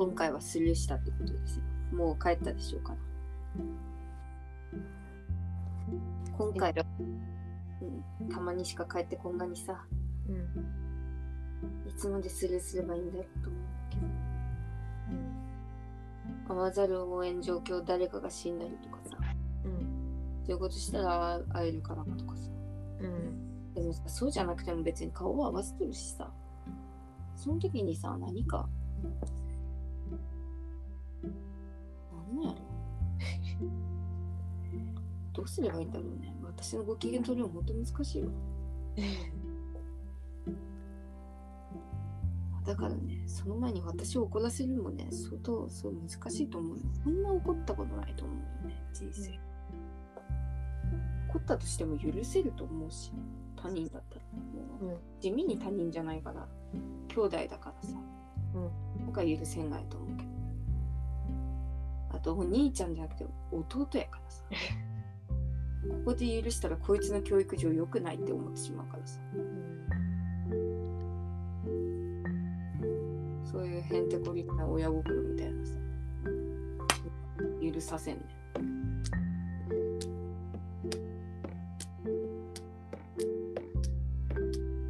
今回はスルーしたってことですよ。もう帰ったでしょうから。今回、う。ん、たまにしか帰ってこんなにさ、うん。いつまでスルーすればいいんだろうと思うけど、会わざるを得ん状況誰かが死んだりとかさ、うん。そういうことしたら会えるかなとかさ。うん。でもさ、そうじゃなくても別に顔を合わせてるしさ、その時にさ、何か、どうすればいいんだろうね。私のご機嫌取るのもっと難しいわ。だからね、その前に私を怒らせるのもね、相当そう難しいと思うよ。こんな怒ったことないと思うよね、人生。怒ったとしても許せると思うし、他人だったら。もううん地味に他人じゃないから、兄弟だからさ、うん僕は許せないと思うけど。あと、お兄ちゃんじゃなくて弟やからさ。ここで許したらこいつの教育上良くないって思ってしまうからさ。そういうへんてこりんな親心みたいなさ。許させんね。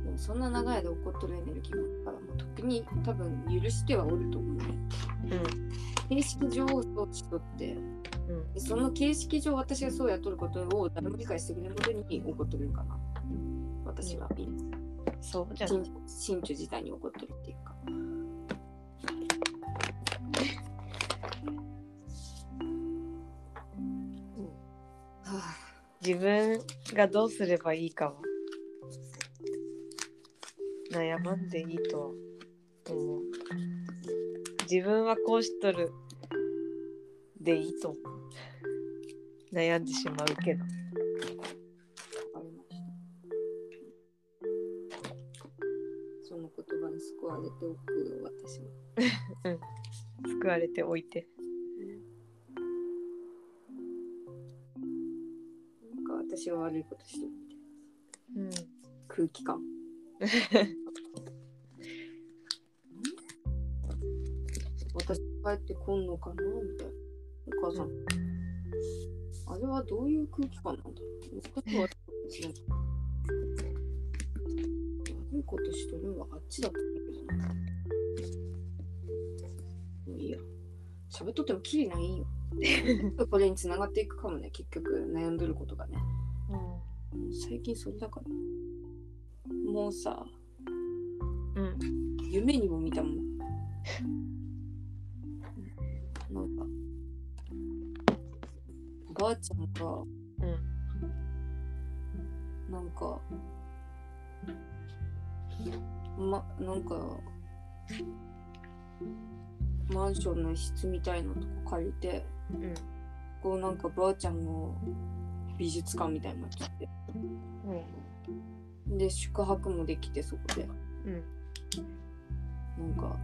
でもそんな長い間怒っとるエネルギーもあるから、もう特に多分許してはおると思うね。形式上そうしとって、うその形式上私がそうやっとることを誰も理解してくれることに怒っとるんかな。私は。今、そうじゃ。ない真真珠自体に怒っとるっていうか。はあ。自分がどうすればいいかは悩まんでいいとは思う。自分はこうしとるでいいと思う悩んでしまうけど。その言葉に救われておくよ、私は。<laughs> 救われておいてなんか私は悪いことしてるみたいなうん空気感。<laughs> 私帰ってこんのかなみたいな。お母さん。あれはどういう空気感なんだろう私は悪いことしない悪いことしとるのはあっちだったんだけどな。もういいや。喋っとってもきりないんよ。これに繋がっていくかもね、結局悩んどることがね。もう最近それだから。もうさ、うん夢にも見たもん。なんばあちゃんが、うんなんか、ま、なんか、マンションの一室みたいなとこ借りて、うんこうなんかばあちゃんの美術館みたいになっちゃって。で、宿泊もできて、そこで。うんなんか、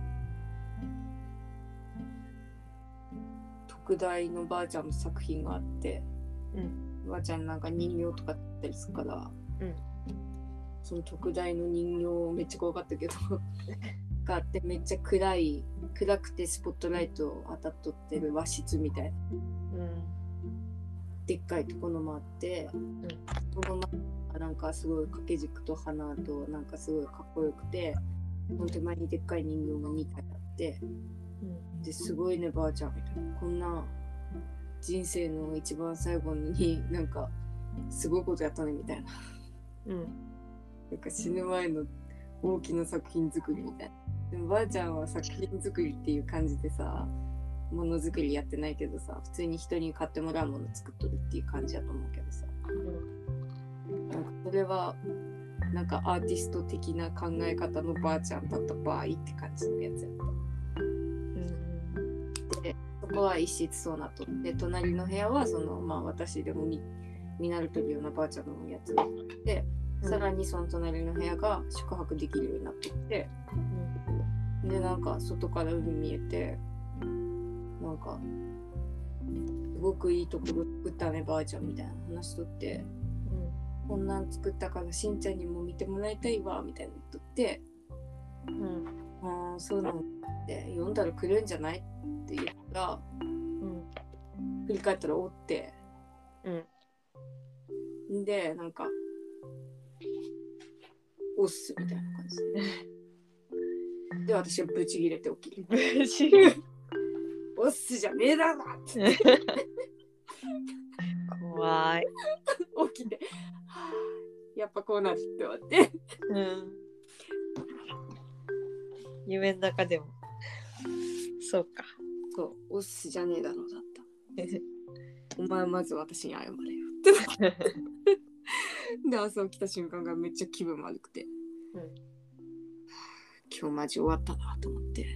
特大のばあちゃんの作品があって、うん。ばあちゃんなんか人形とかだったりするから、うん。その特大の人形めっちゃ怖かったけど <laughs> があってめっちゃ暗い暗くてスポットライト当たっとってる和室みたいな。うん。でっかいところもあって、その前なんかすごい掛け軸と花となんかすごいかっこよくてその手前にでっかい人形が2体あってですごいねばあちゃんみたいな。こんな人生の一番最後に <laughs> なんかすごいことやったねみたいな。うん。なんか死ぬ前の大きな作品作りみたいな。でもばあちゃんは作品作りっていう感じでさものづくりやってないけどさ普通に人に買ってもらうもの作っとるっていう感じだと思うけどさ。なんかそれはなんかアーティスト的な考え方のばあちゃんだった場合って感じのやつやったでそこは一室そうなっと。って隣の部屋はそのまあ私でも見見慣れてるようなばあちゃんのやつで、さらにその隣の部屋が宿泊できるようになっててでなんか外から海見えてなんかすごくいいところ作ったねばあちゃんみたいな話しとってもこんなん作ったからしんちゃんにも見てもらいたいわみたいな言っとってうん。ああそうなのって読んだらくれるんじゃない？って言ったらうん。振り返ったらおって。うん。んでなんかおっすみたいな感じ。でで私はブチギレて起きる。おっすじゃねえだろって。怖い。起きて、はあ、やっぱこうなるって思って。うん。夢の中でも。そうか。そうおっすじゃねえだろだった。<laughs> お前はまず私に謝れよって。で朝起きた瞬間がめっちゃ気分悪くて、うん。今日マジ終わったなと思って。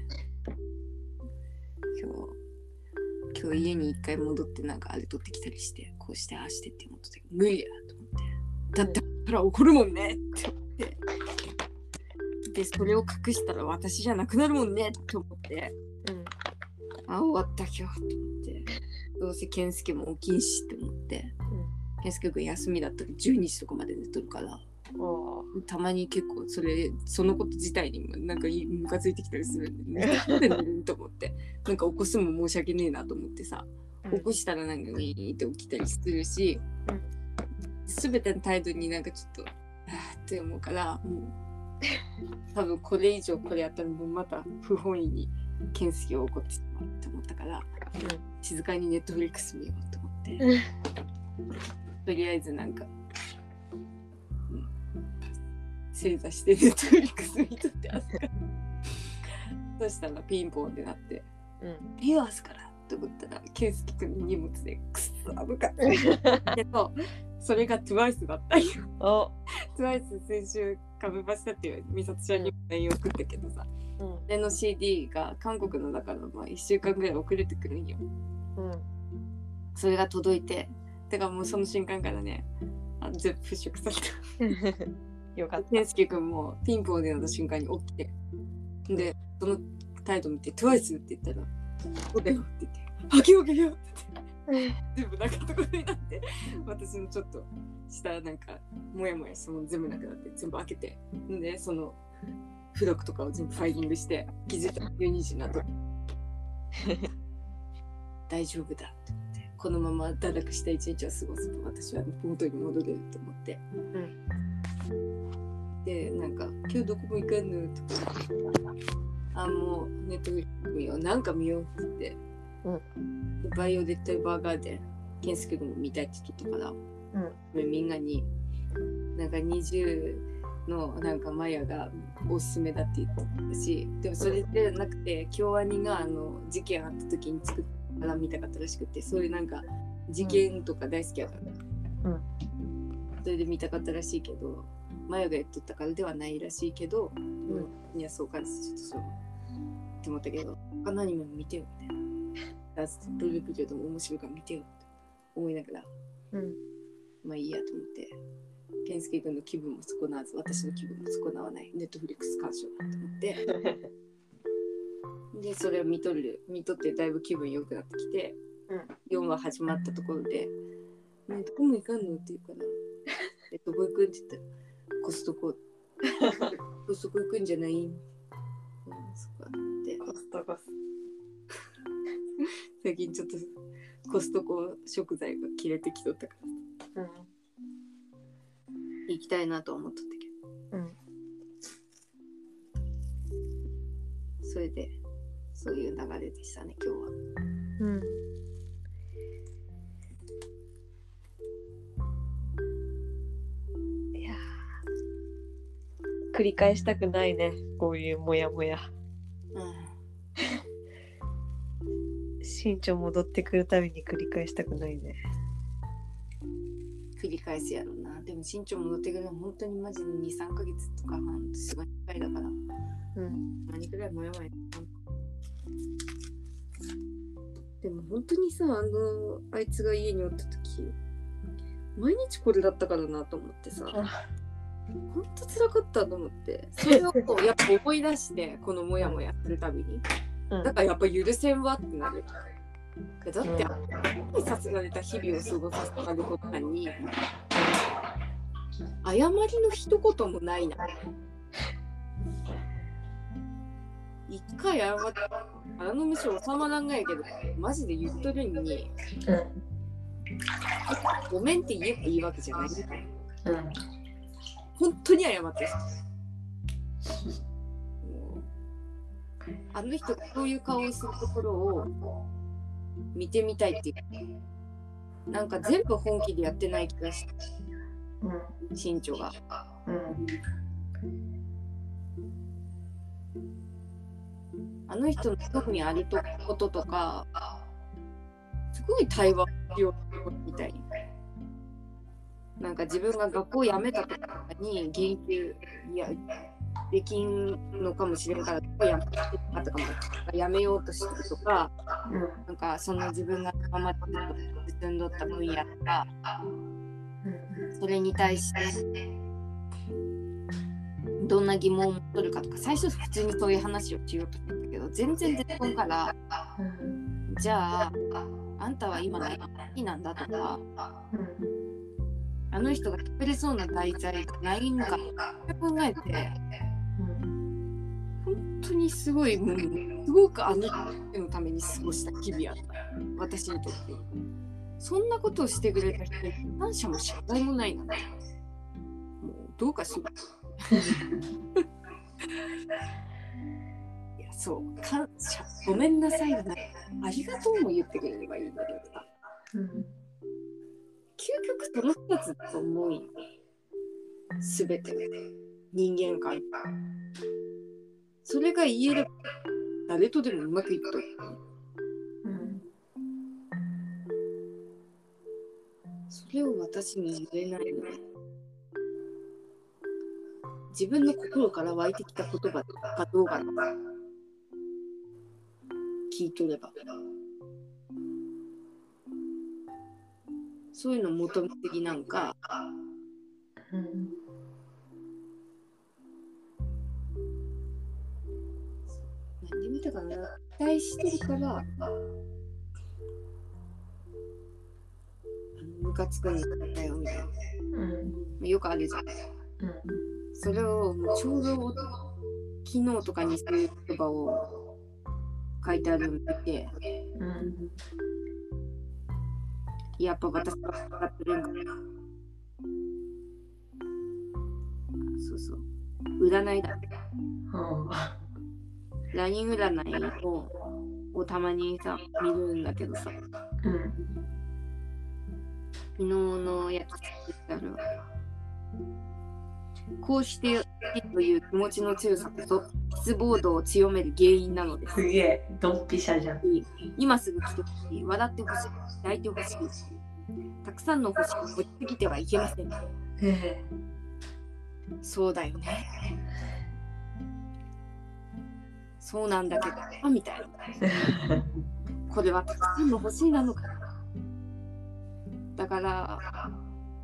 今日今日家に一回戻ってなんかあれ取ってきたりしてこうしてああしてって思ってたけど無理やと思って。だってたら怒るもんねって思って。でそれを隠したら私じゃなくなるもんねって思って。うん。あ終わった今日と思って。どうせ健介も起きんしって思って。健介君休みだったら12時とかまで寝とるから。おたまに結構それそのこと自体にもなんかいムカついてきたりするんで、ね、と思って。なんか起こすのも申し訳ねえなと思ってさ。起こしたらなんかウィーンって起きたりするし、うん全ての態度になんかちょっとあーって思うからもう。<laughs> 多分これ以上これやったらもうまた不本意に健介を怒ってしまうって思ったから静かにネットフリックス見ようと思って。とりあえずなんか、うん、正座してネットフリックス見とって朝からそしたらピンポンってなってうん。「ピアスから」って思ったら健介君の荷物でくっそ寒かった <laughs> けどそれが TWICE だったんよお。TWICE 先週カブバしたっていう美里ちゃんにも LINE 送ったけどさうん。それの CD が韓国のだからまあ1週間ぐらい遅れてくるんようん。それが届いててかもうその瞬間からねあ全部払拭された <laughs> よかっ健介君もピンポンでなった瞬間に起きてでその態度見て「TWICE」って言ったら「そうだよ」って言って「開けよけよう」って言ってた。全部なかったことになって私のちょっとしたなんかモヤモヤその全部なくなって全部開けてでその付録とかを全部ファイリングして気づいたら12時になって。<laughs> 大丈夫だって思ってこのまま堕落した一日を過ごすと私は元に戻れると思って、でなんか「今日どこも行かんの?」とか「あもうネットフリックス見ようなんか見よう」って言って、でバイオレットバーガーで健介君も見たいって言ってたから、でみんなになんか20のなんかマヤがおすすめだって言ってたしでもそれでなくて京アニがあの事件あった時に作ったから見たかったらしくてそういうなんか事件とか大好きやから、うん。それで見たかったらしいけどマヤが言っとったからではないらしいけど、いやそうかちょっとそうって思ったけど他のアニメも見てよみたいな。ダンスブループリオドも面白いから見てよって思いながらうん。まあいいやと思って、健介君の気分も損なわず、私の気分も損なわない、ネットフリックス鑑賞だと思って、<laughs> で、それを見とる、見とってだいぶ気分良くなってきて、4話始まったところで、ね、どこも行かんの？って言うから、<laughs> えどこ行くんって言ったら、コストコ、<laughs> コストコ行くんじゃない？って、コストコス。最近ちょっとコストコ食材が切れてきとったから、うん。行きたいなとは思っとったけど。うん。それでそういう流れでしたね今日はうん。いやー繰り返したくないねこういうモヤモヤ <laughs> 身長戻ってくるたびに繰り返したくないね返すやろうな。でも身長戻ってくるのは本当にマジで23ヶ月とか半年が2回だから。うん。何くらいもやもや。でも本当にさあのあいつが家におった時毎日これだったからなと思ってさ。本当辛かったと思って。それをこう <laughs> やっぱ思い出してこのモヤモヤするたびに。うん。だからやっぱ許せんわってなる。だって、あんなにされた日々を過ごさせられることに、謝りの一言もないな。一回謝って、腹の飯収まらんがやけど、マジで言っとるのに、ごめんって言えばいいわけじゃない。うん本当に謝って。あの人がそういう顔をするところを見てみたいっていう。なんか全部本気でやってない気がして、身長が。うんあの人の特にあるとこととか、すごい対話しようみたいに。なんか自分が学校辞めたとかに言及いやできんのかもしれんから、学校辞めたとかも辞めようとしてるとか、なんかその自分が今まで進んどった。分野とか、それに対してどんな疑問を持っとるかとか、最初普通にそういう話をしようとしてたけど、全然出てこんから、じゃあ、あんたは今何が好きなんだとか、あの人が作れそうな題材がないのか考えて、本当にすごい、もうすごくあの人のために過ごした日々やった。私にとって。そんなことをしてくれた人に感謝も謝罪もないなんて。もうどうかしら。いや、そう、感謝、ごめんなさいがない。ありがとうも言ってくれればいいんだけどさ。究極その2つだと思うよ。すべて。人間観。それが言えれば、誰とでもうまくいくと。それを私に言えないので。自分の心から湧いてきた言葉かどうか聞いとれば。そういうの求めすぎなんか、何で見たかな期待してるから、あのムカつくんだよみたいな。よくあるじゃん。それをもうちょうど昨日とかにそういう言葉を書いてあるのを見て、やっぱ私が分かってるんかな。そうそう。占いだ。LINE 占いををたまにさ、見るんだけどさ、昨日のやつ作ってあるわ。こうしてという気持ちの強さこそ失望度を強める原因なのです。すげえ、ドンピシャじゃん。今すぐ来てほしい、笑ってほしい、抱いてほしい。たくさんの星を持ちすぎてはいけません。えそうだよね。そうなんだけど、あみたいな。<laughs> これはたくさんの星なのかな。だから、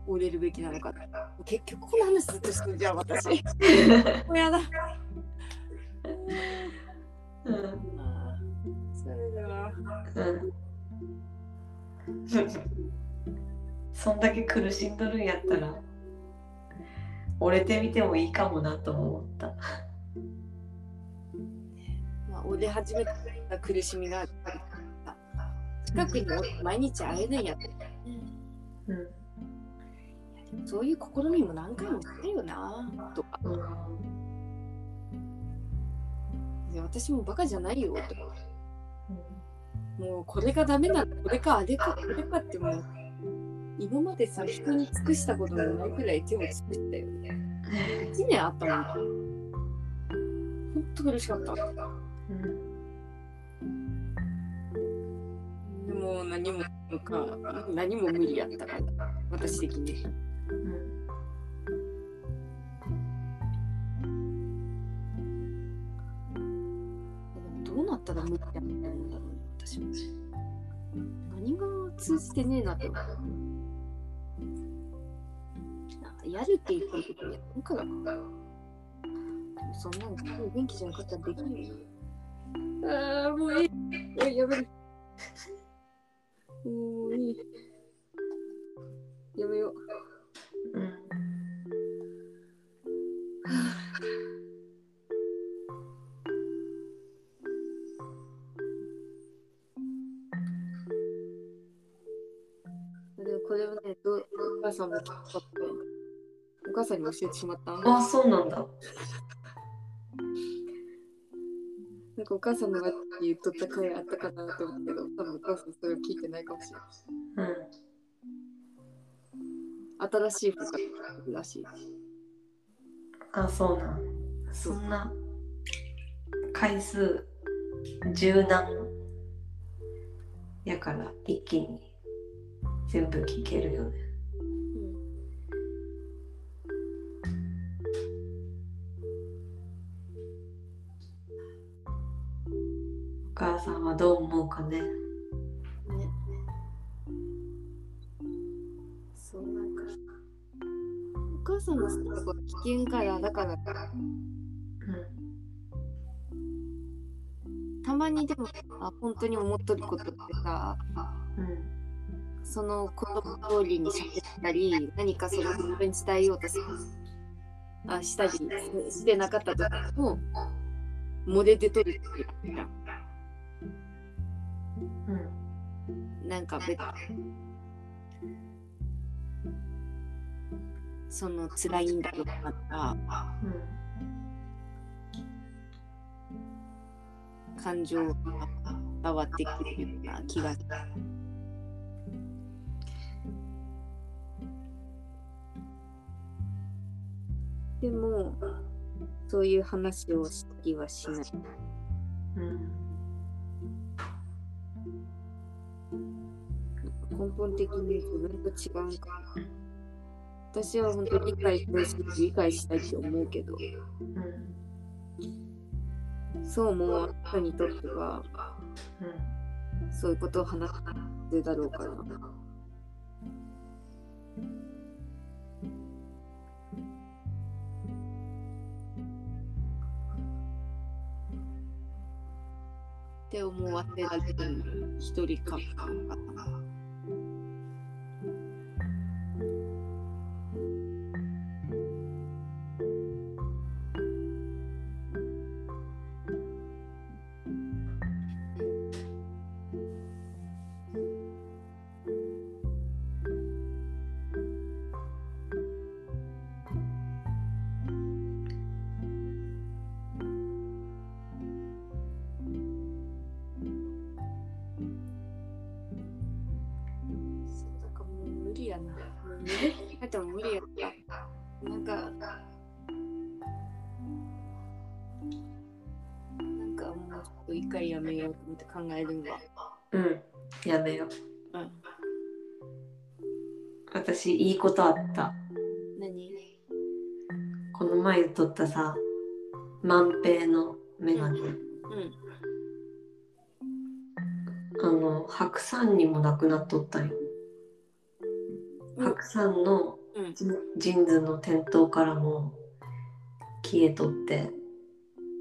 折れるべきなのかな。結局この話ずっとしてるじゃん、私。<laughs> もうやだ。それでは。<laughs> そんだけ苦しんどるんやったら折れてみてもいいかもなと思った。まあ、折れ始めた苦しみがあるから近くに毎日会えないん。やって。うん。そういう試みも何回もしたよなとか。いや私もバカじゃないよとか。もうこれがダメなの、これかあれか、これかってもう、今までさ、人に尽くしたことのないくらい手を尽くしたよね。1年あったもん。ほん。と苦しかった。でも何もか、何も無理やったから、私的に。でもどうなったら無理やったんだろうね、私も。何が通じてねえなって思う。あやるって言ったことやるからか。でもそんなの元気じゃなかったらできないよ。ああ、もういい。おい、やめる。もういい。やめよう。うん。でもこれはね、どお母さんも聞かっ。お母さんに教えてしまった。あ、そうなんだ。なんかお母さんのが言っとった回あったかなと思うけど、多分お母さんそれを聞いてないかもしれない。うん新しい服らしい。あそうなんそんな回数柔軟やから一気に全部聞けるよね母さんはどう思うかねね。そうなんか。お母さんのとこ危険からだからたまにでもあ本当に思っとることってさうんうんその言葉通りに喋ったり何かその本当に伝えようとすあしたりしてなかった時も漏れ出とるっていうなんか別その辛いんだろうなとか感情が伝わってくるような気がする。でもそういう話をしたりはしない。本的に自分と違うんか。私は本当に理解してほし理解したいって思うけど、うんそう思う人にとってはうんそういうことを話すだろうから。って思わせられる一人かかいいことあった。何？この前言ったさ万平のメガネ、うん。あの白山にもなくなっとったんよ。白山のうん。ジジーンズの店頭からも消えとって。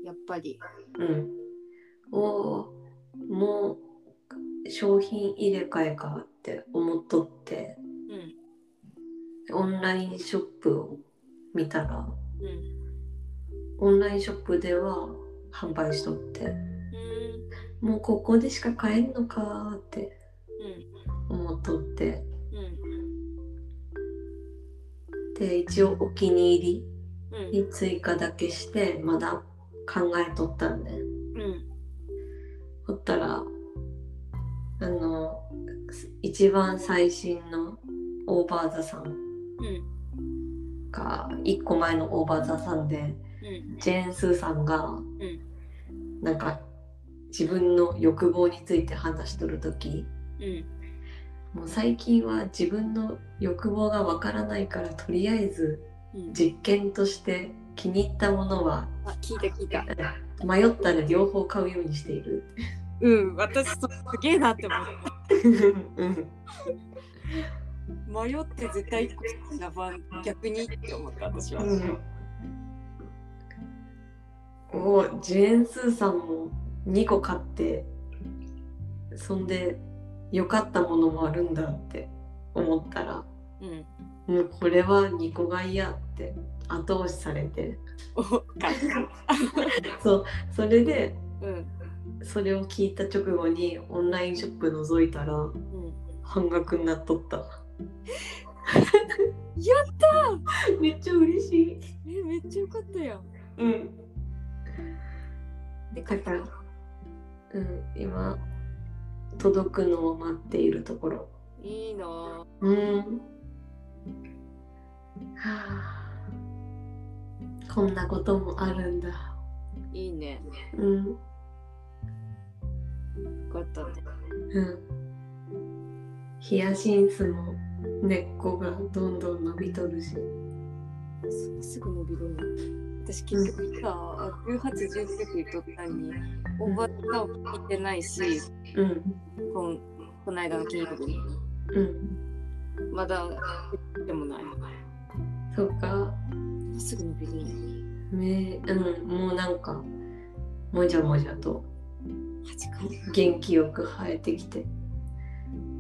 やっぱり。うん。おーもう商品入れ替えかって思っとって。うん。オンラインショップを見たらうん。オンラインショップでは販売しとってうん。もうここでしか買えんのかーってうん。思っとってうん。で一応お気に入うん。りに追加だけしてまだ考えとったんでうん。ほったらあの一番最新のオーバーザさんうん。が1個前のオーバーザさんでうん。ジェーン・スーさんがんなんか自分の欲望について話しとる時うん。もう最近は自分の欲望がわからないからとりあえずうん。実験として気に入ったものはあ、聞いた聞いた。<laughs> 迷ったら両方買うようにしている。うん。私、そすげえなって思っ <laughs> うん、た。迷って絶対一個逆にって思った私は。うん、おジェーン・スーさんも2個買ってそんで良かったものもあるんだって思ったらうん。もうこれは2個買いやって後押しされてそうそれでうん。それを聞いた直後にオンラインショップ覗いたらうん。半額になっとった。<laughs> やめっちゃ嬉しい。えめっちゃよかったやんうん。でだから、うん、今、届くのを待っているところ。いいなぁうん。はあ。こんなこともあるんだ。いいねうん。よかったねうん。ヒヤシンスも根っこがどんどん伸びとるし。そすぐ伸びるの私結局さ1819言っとったのにおばたを聞いてないしうん。こんこの間の金曜日にうん。まだでもないそうか。すぐ伸びるねねうん。もうなんか、もじゃもじゃと元気よく生えてきて。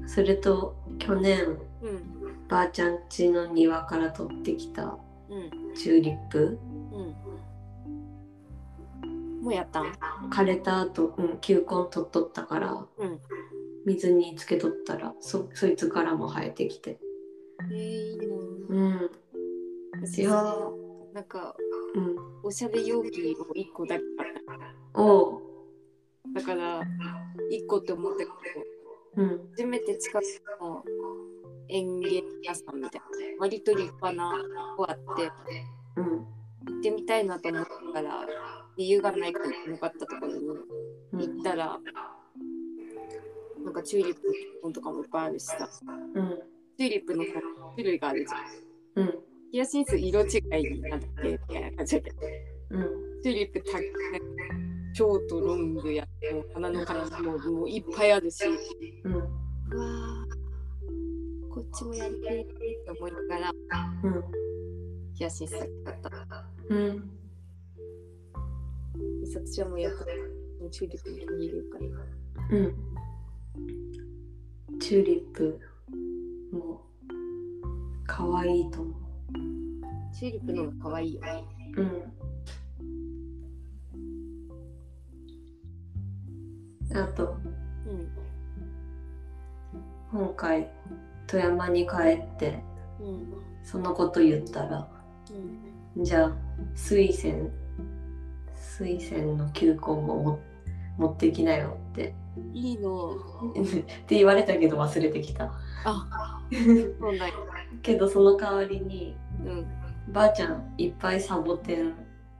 それと、去年、うんばあちゃん家の庭から取ってきたうんチューリップ？うんもうやったん？枯れた後、うん、球根取っとったから、うん水につけとったら、そ、そいつからも生えてきて。えー、いいなうん。私いやなんかうん。おしゃれ容器を1個だけおう。だから1個って思ったけどうん。初めて近くの園芸屋さんみたいな割と立派な子あってうん。行ってみたいなと思ったから理由がないから行なかったところにうん。行ったらなんかチューリップの本とかもいっぱいあるしさうん。チューリップの種類があるじゃんうん。ヒヤシンス色違いになってみたいな感じだけどうん。チューリップたショートロングや花の形ももういっぱいあるしうん。うわーこっちもやりたいって思いながらうん。ヒヤシンスだったうん。美咲ちゃんもやっぱりチューリップに入るからうん。チューリップも可愛いと思チューリップの方が可愛いよ。うん。あと、うん今回、富山に帰って、うんそのこと言ったら、うんじゃあ、水仙、水仙の球根もも持ってきなよって、いいのって言われたけど忘れてきた。あけどその代わりに、うん。ばあちゃんいっぱいサボテン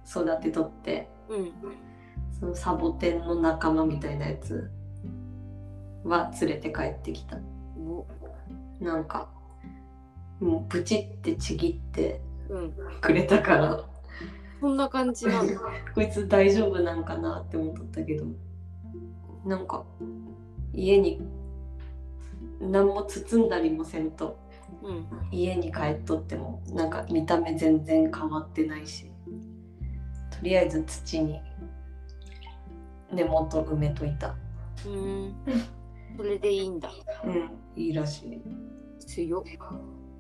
育てとってうん。そのサボテンの仲間みたいなやつは連れて帰ってきた。おなんかもうブチってちぎってうん。くれたから。そんな感じなの <laughs> こいつ大丈夫なんかなって思ったけど。なんか家に何も包んだりもせんと。うん。家に帰っとってもなんか見た目全然変わってないし。とりあえず土に根元埋めといた。うんそれでいいんだ。うん。いいらしい。強っ。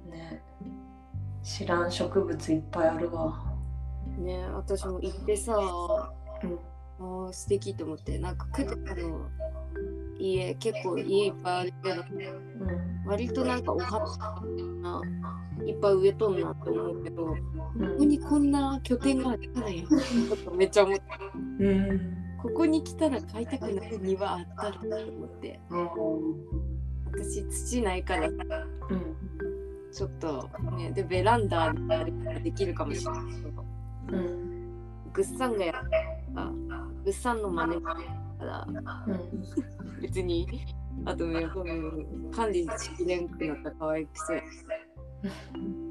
ね。知らん植物いっぱいあるわ。ね私も行ってさうん。あー素敵と思って。なんかクテあの。家結構家いっぱいあるけどうん。割となんかお花ないっぱい植えとんなって思うけどこうん。こにこんな拠点があるからよ <laughs> ちょっとめっちゃ思った。うんここに来たら買いたくなる庭あったらと思って。うん私土ないから。うんちょっとねでベランダであるからできるかもしれないけど。うんグッサンがやったグッサンの真似だから。うん別にあとね、うん管理しきれんくなったら可愛くて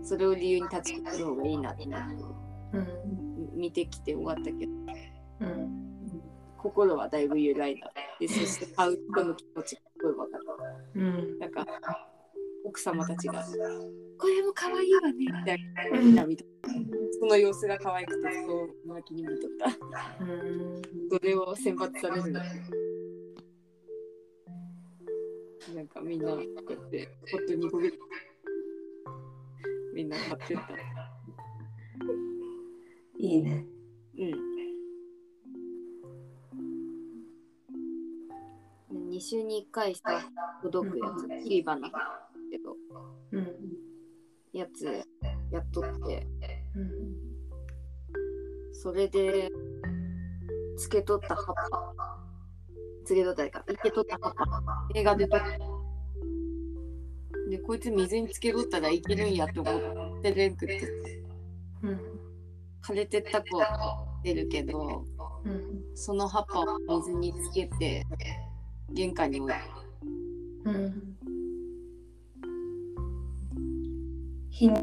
それを理由に立ち返る方がいいなって。うん。見てきて終わったけど。うん心はだいぶ揺らいだでそして買う人の気持ちがすごい分かっうん。たなんか奥様たちが「これも可愛いわね」みたいな見とったその様子が可愛くてそう泣きに見とった。うん。それを選抜されるんだなんかみんなこうやってホットにこげみんな買ってった。いいね。うん2週に1回さ届くやつ切り花だけどうんやつやっとってうんそれでつけとった葉っぱつけとったかいけとった葉っぱ映画でとった。でこいつ水につけとったらいけるんやって思ってれんくってうん枯れてった子は出るけどうんその葉っぱを水につけて玄関に。置いてうん。ひん。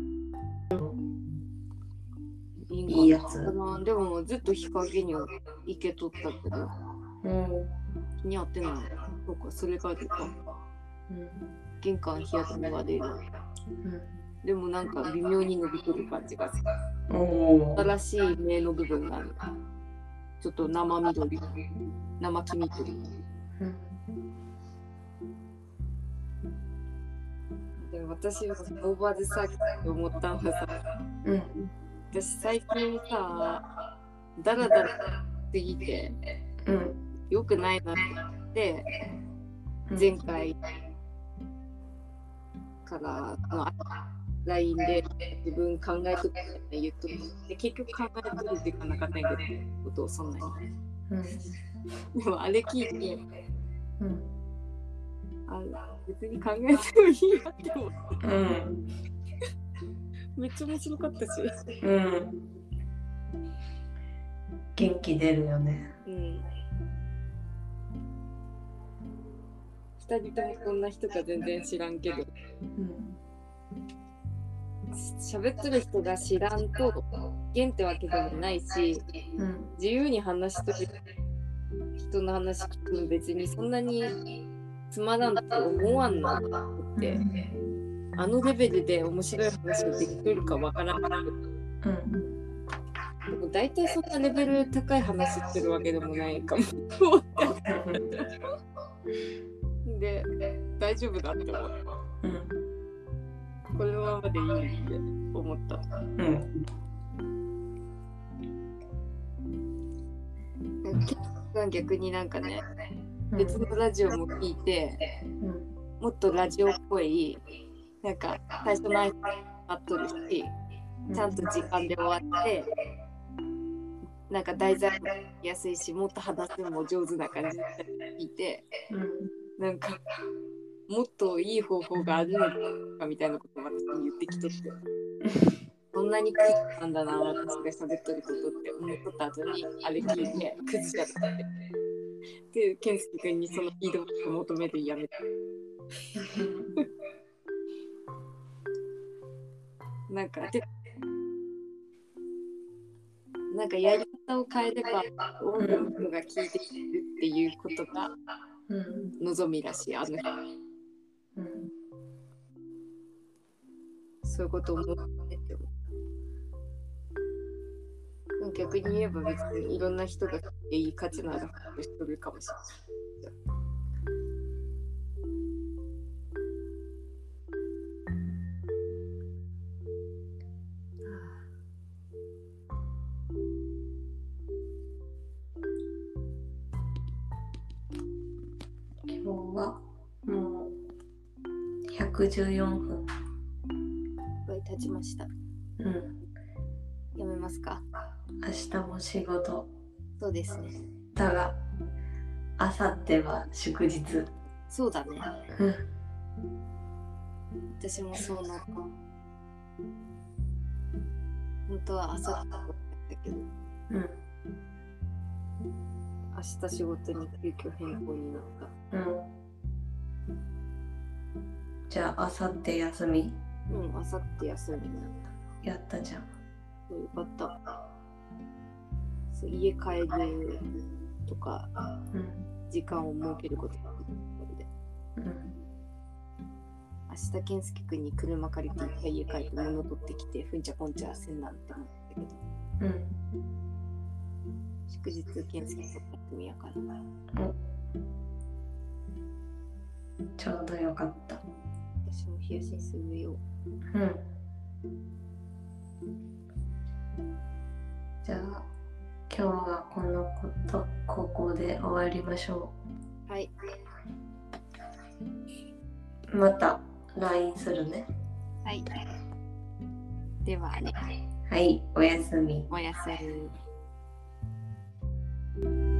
いいいやつ。でもずっと日陰に行けとったけど。うん似合ってない。そうかそれがでかうん玄関日当たりが出るでもなんか微妙に伸びてる感じがする。新しい芽の部分がある。ちょっと生緑生黄緑。うん私はオーバーズサーキって思ったのはさうん。私最近さダラダラすぎてうん。良くないなって思って前回からの LINE で自分考えとくって言っとって結局考えとる時間なかったんやけどことをそんなに。うん。でもあれ聞いてうんあ別に考えてもいいやって思ってうん。めっちゃ面白かったし。うん。元気出るよね。うん。二人ともこんな人か全然知らんけど。うん。喋ってる人が知らんと弦ってわけでもないしうん。自由に話しとる人の話聞くの別にそんなにつまらんと思わんなって。うんあのレベルで面白い話ができるかわからん。うんでも大体そんなレベル高い話してるわけでもないかも。で大丈夫だって思ううんこのままでいいって思った。うん。逆になんかね別のラジオも聞いてうん。もっとラジオっぽいなんか最初の挨拶あっとるしちゃんと時間で終わってなんか題材も安いしもっと話すのも上手な感じで聞いてうん。なんかもっといい方法があるのかみたいなことを私に言ってきとってそんなにクズなんだな私が喋っとることって思っとった後にあれ聞いてクズじゃなくてで健介君にそのフィードバック求めるのやめた。<laughs> なんかでなんかやり方を変えれば多くの人が聞いてくれるっていうことがうん望みらしいあの人。うん。そういうことを思っ逆に言えば別にいろんな人が聞いていい価値のある話るかもしれない。今日はもう114分これ経ちました。うんやめますか？明日も仕事そうですね。だが明後日は祝日そうだね。うん私もそうなった。本当は朝だったけど、うん明日仕事に急遽変更になった。うんじゃあ明後日休みうん、明後日休みになった。やったじゃんよかった。そう家帰るとかうん時間を設けることがでうん明日健介君に車借りて一回家帰って物取ってきてふんちゃこんちゃせんなんて思ったけど。うん。祝日健介君休みやからちょうどよかった。私も冷やしするよ。うん。じゃあ今日はこのことここで終わりましょう。はい。また LINE するね。はい。ではね。はいおやすみ。おやすみ。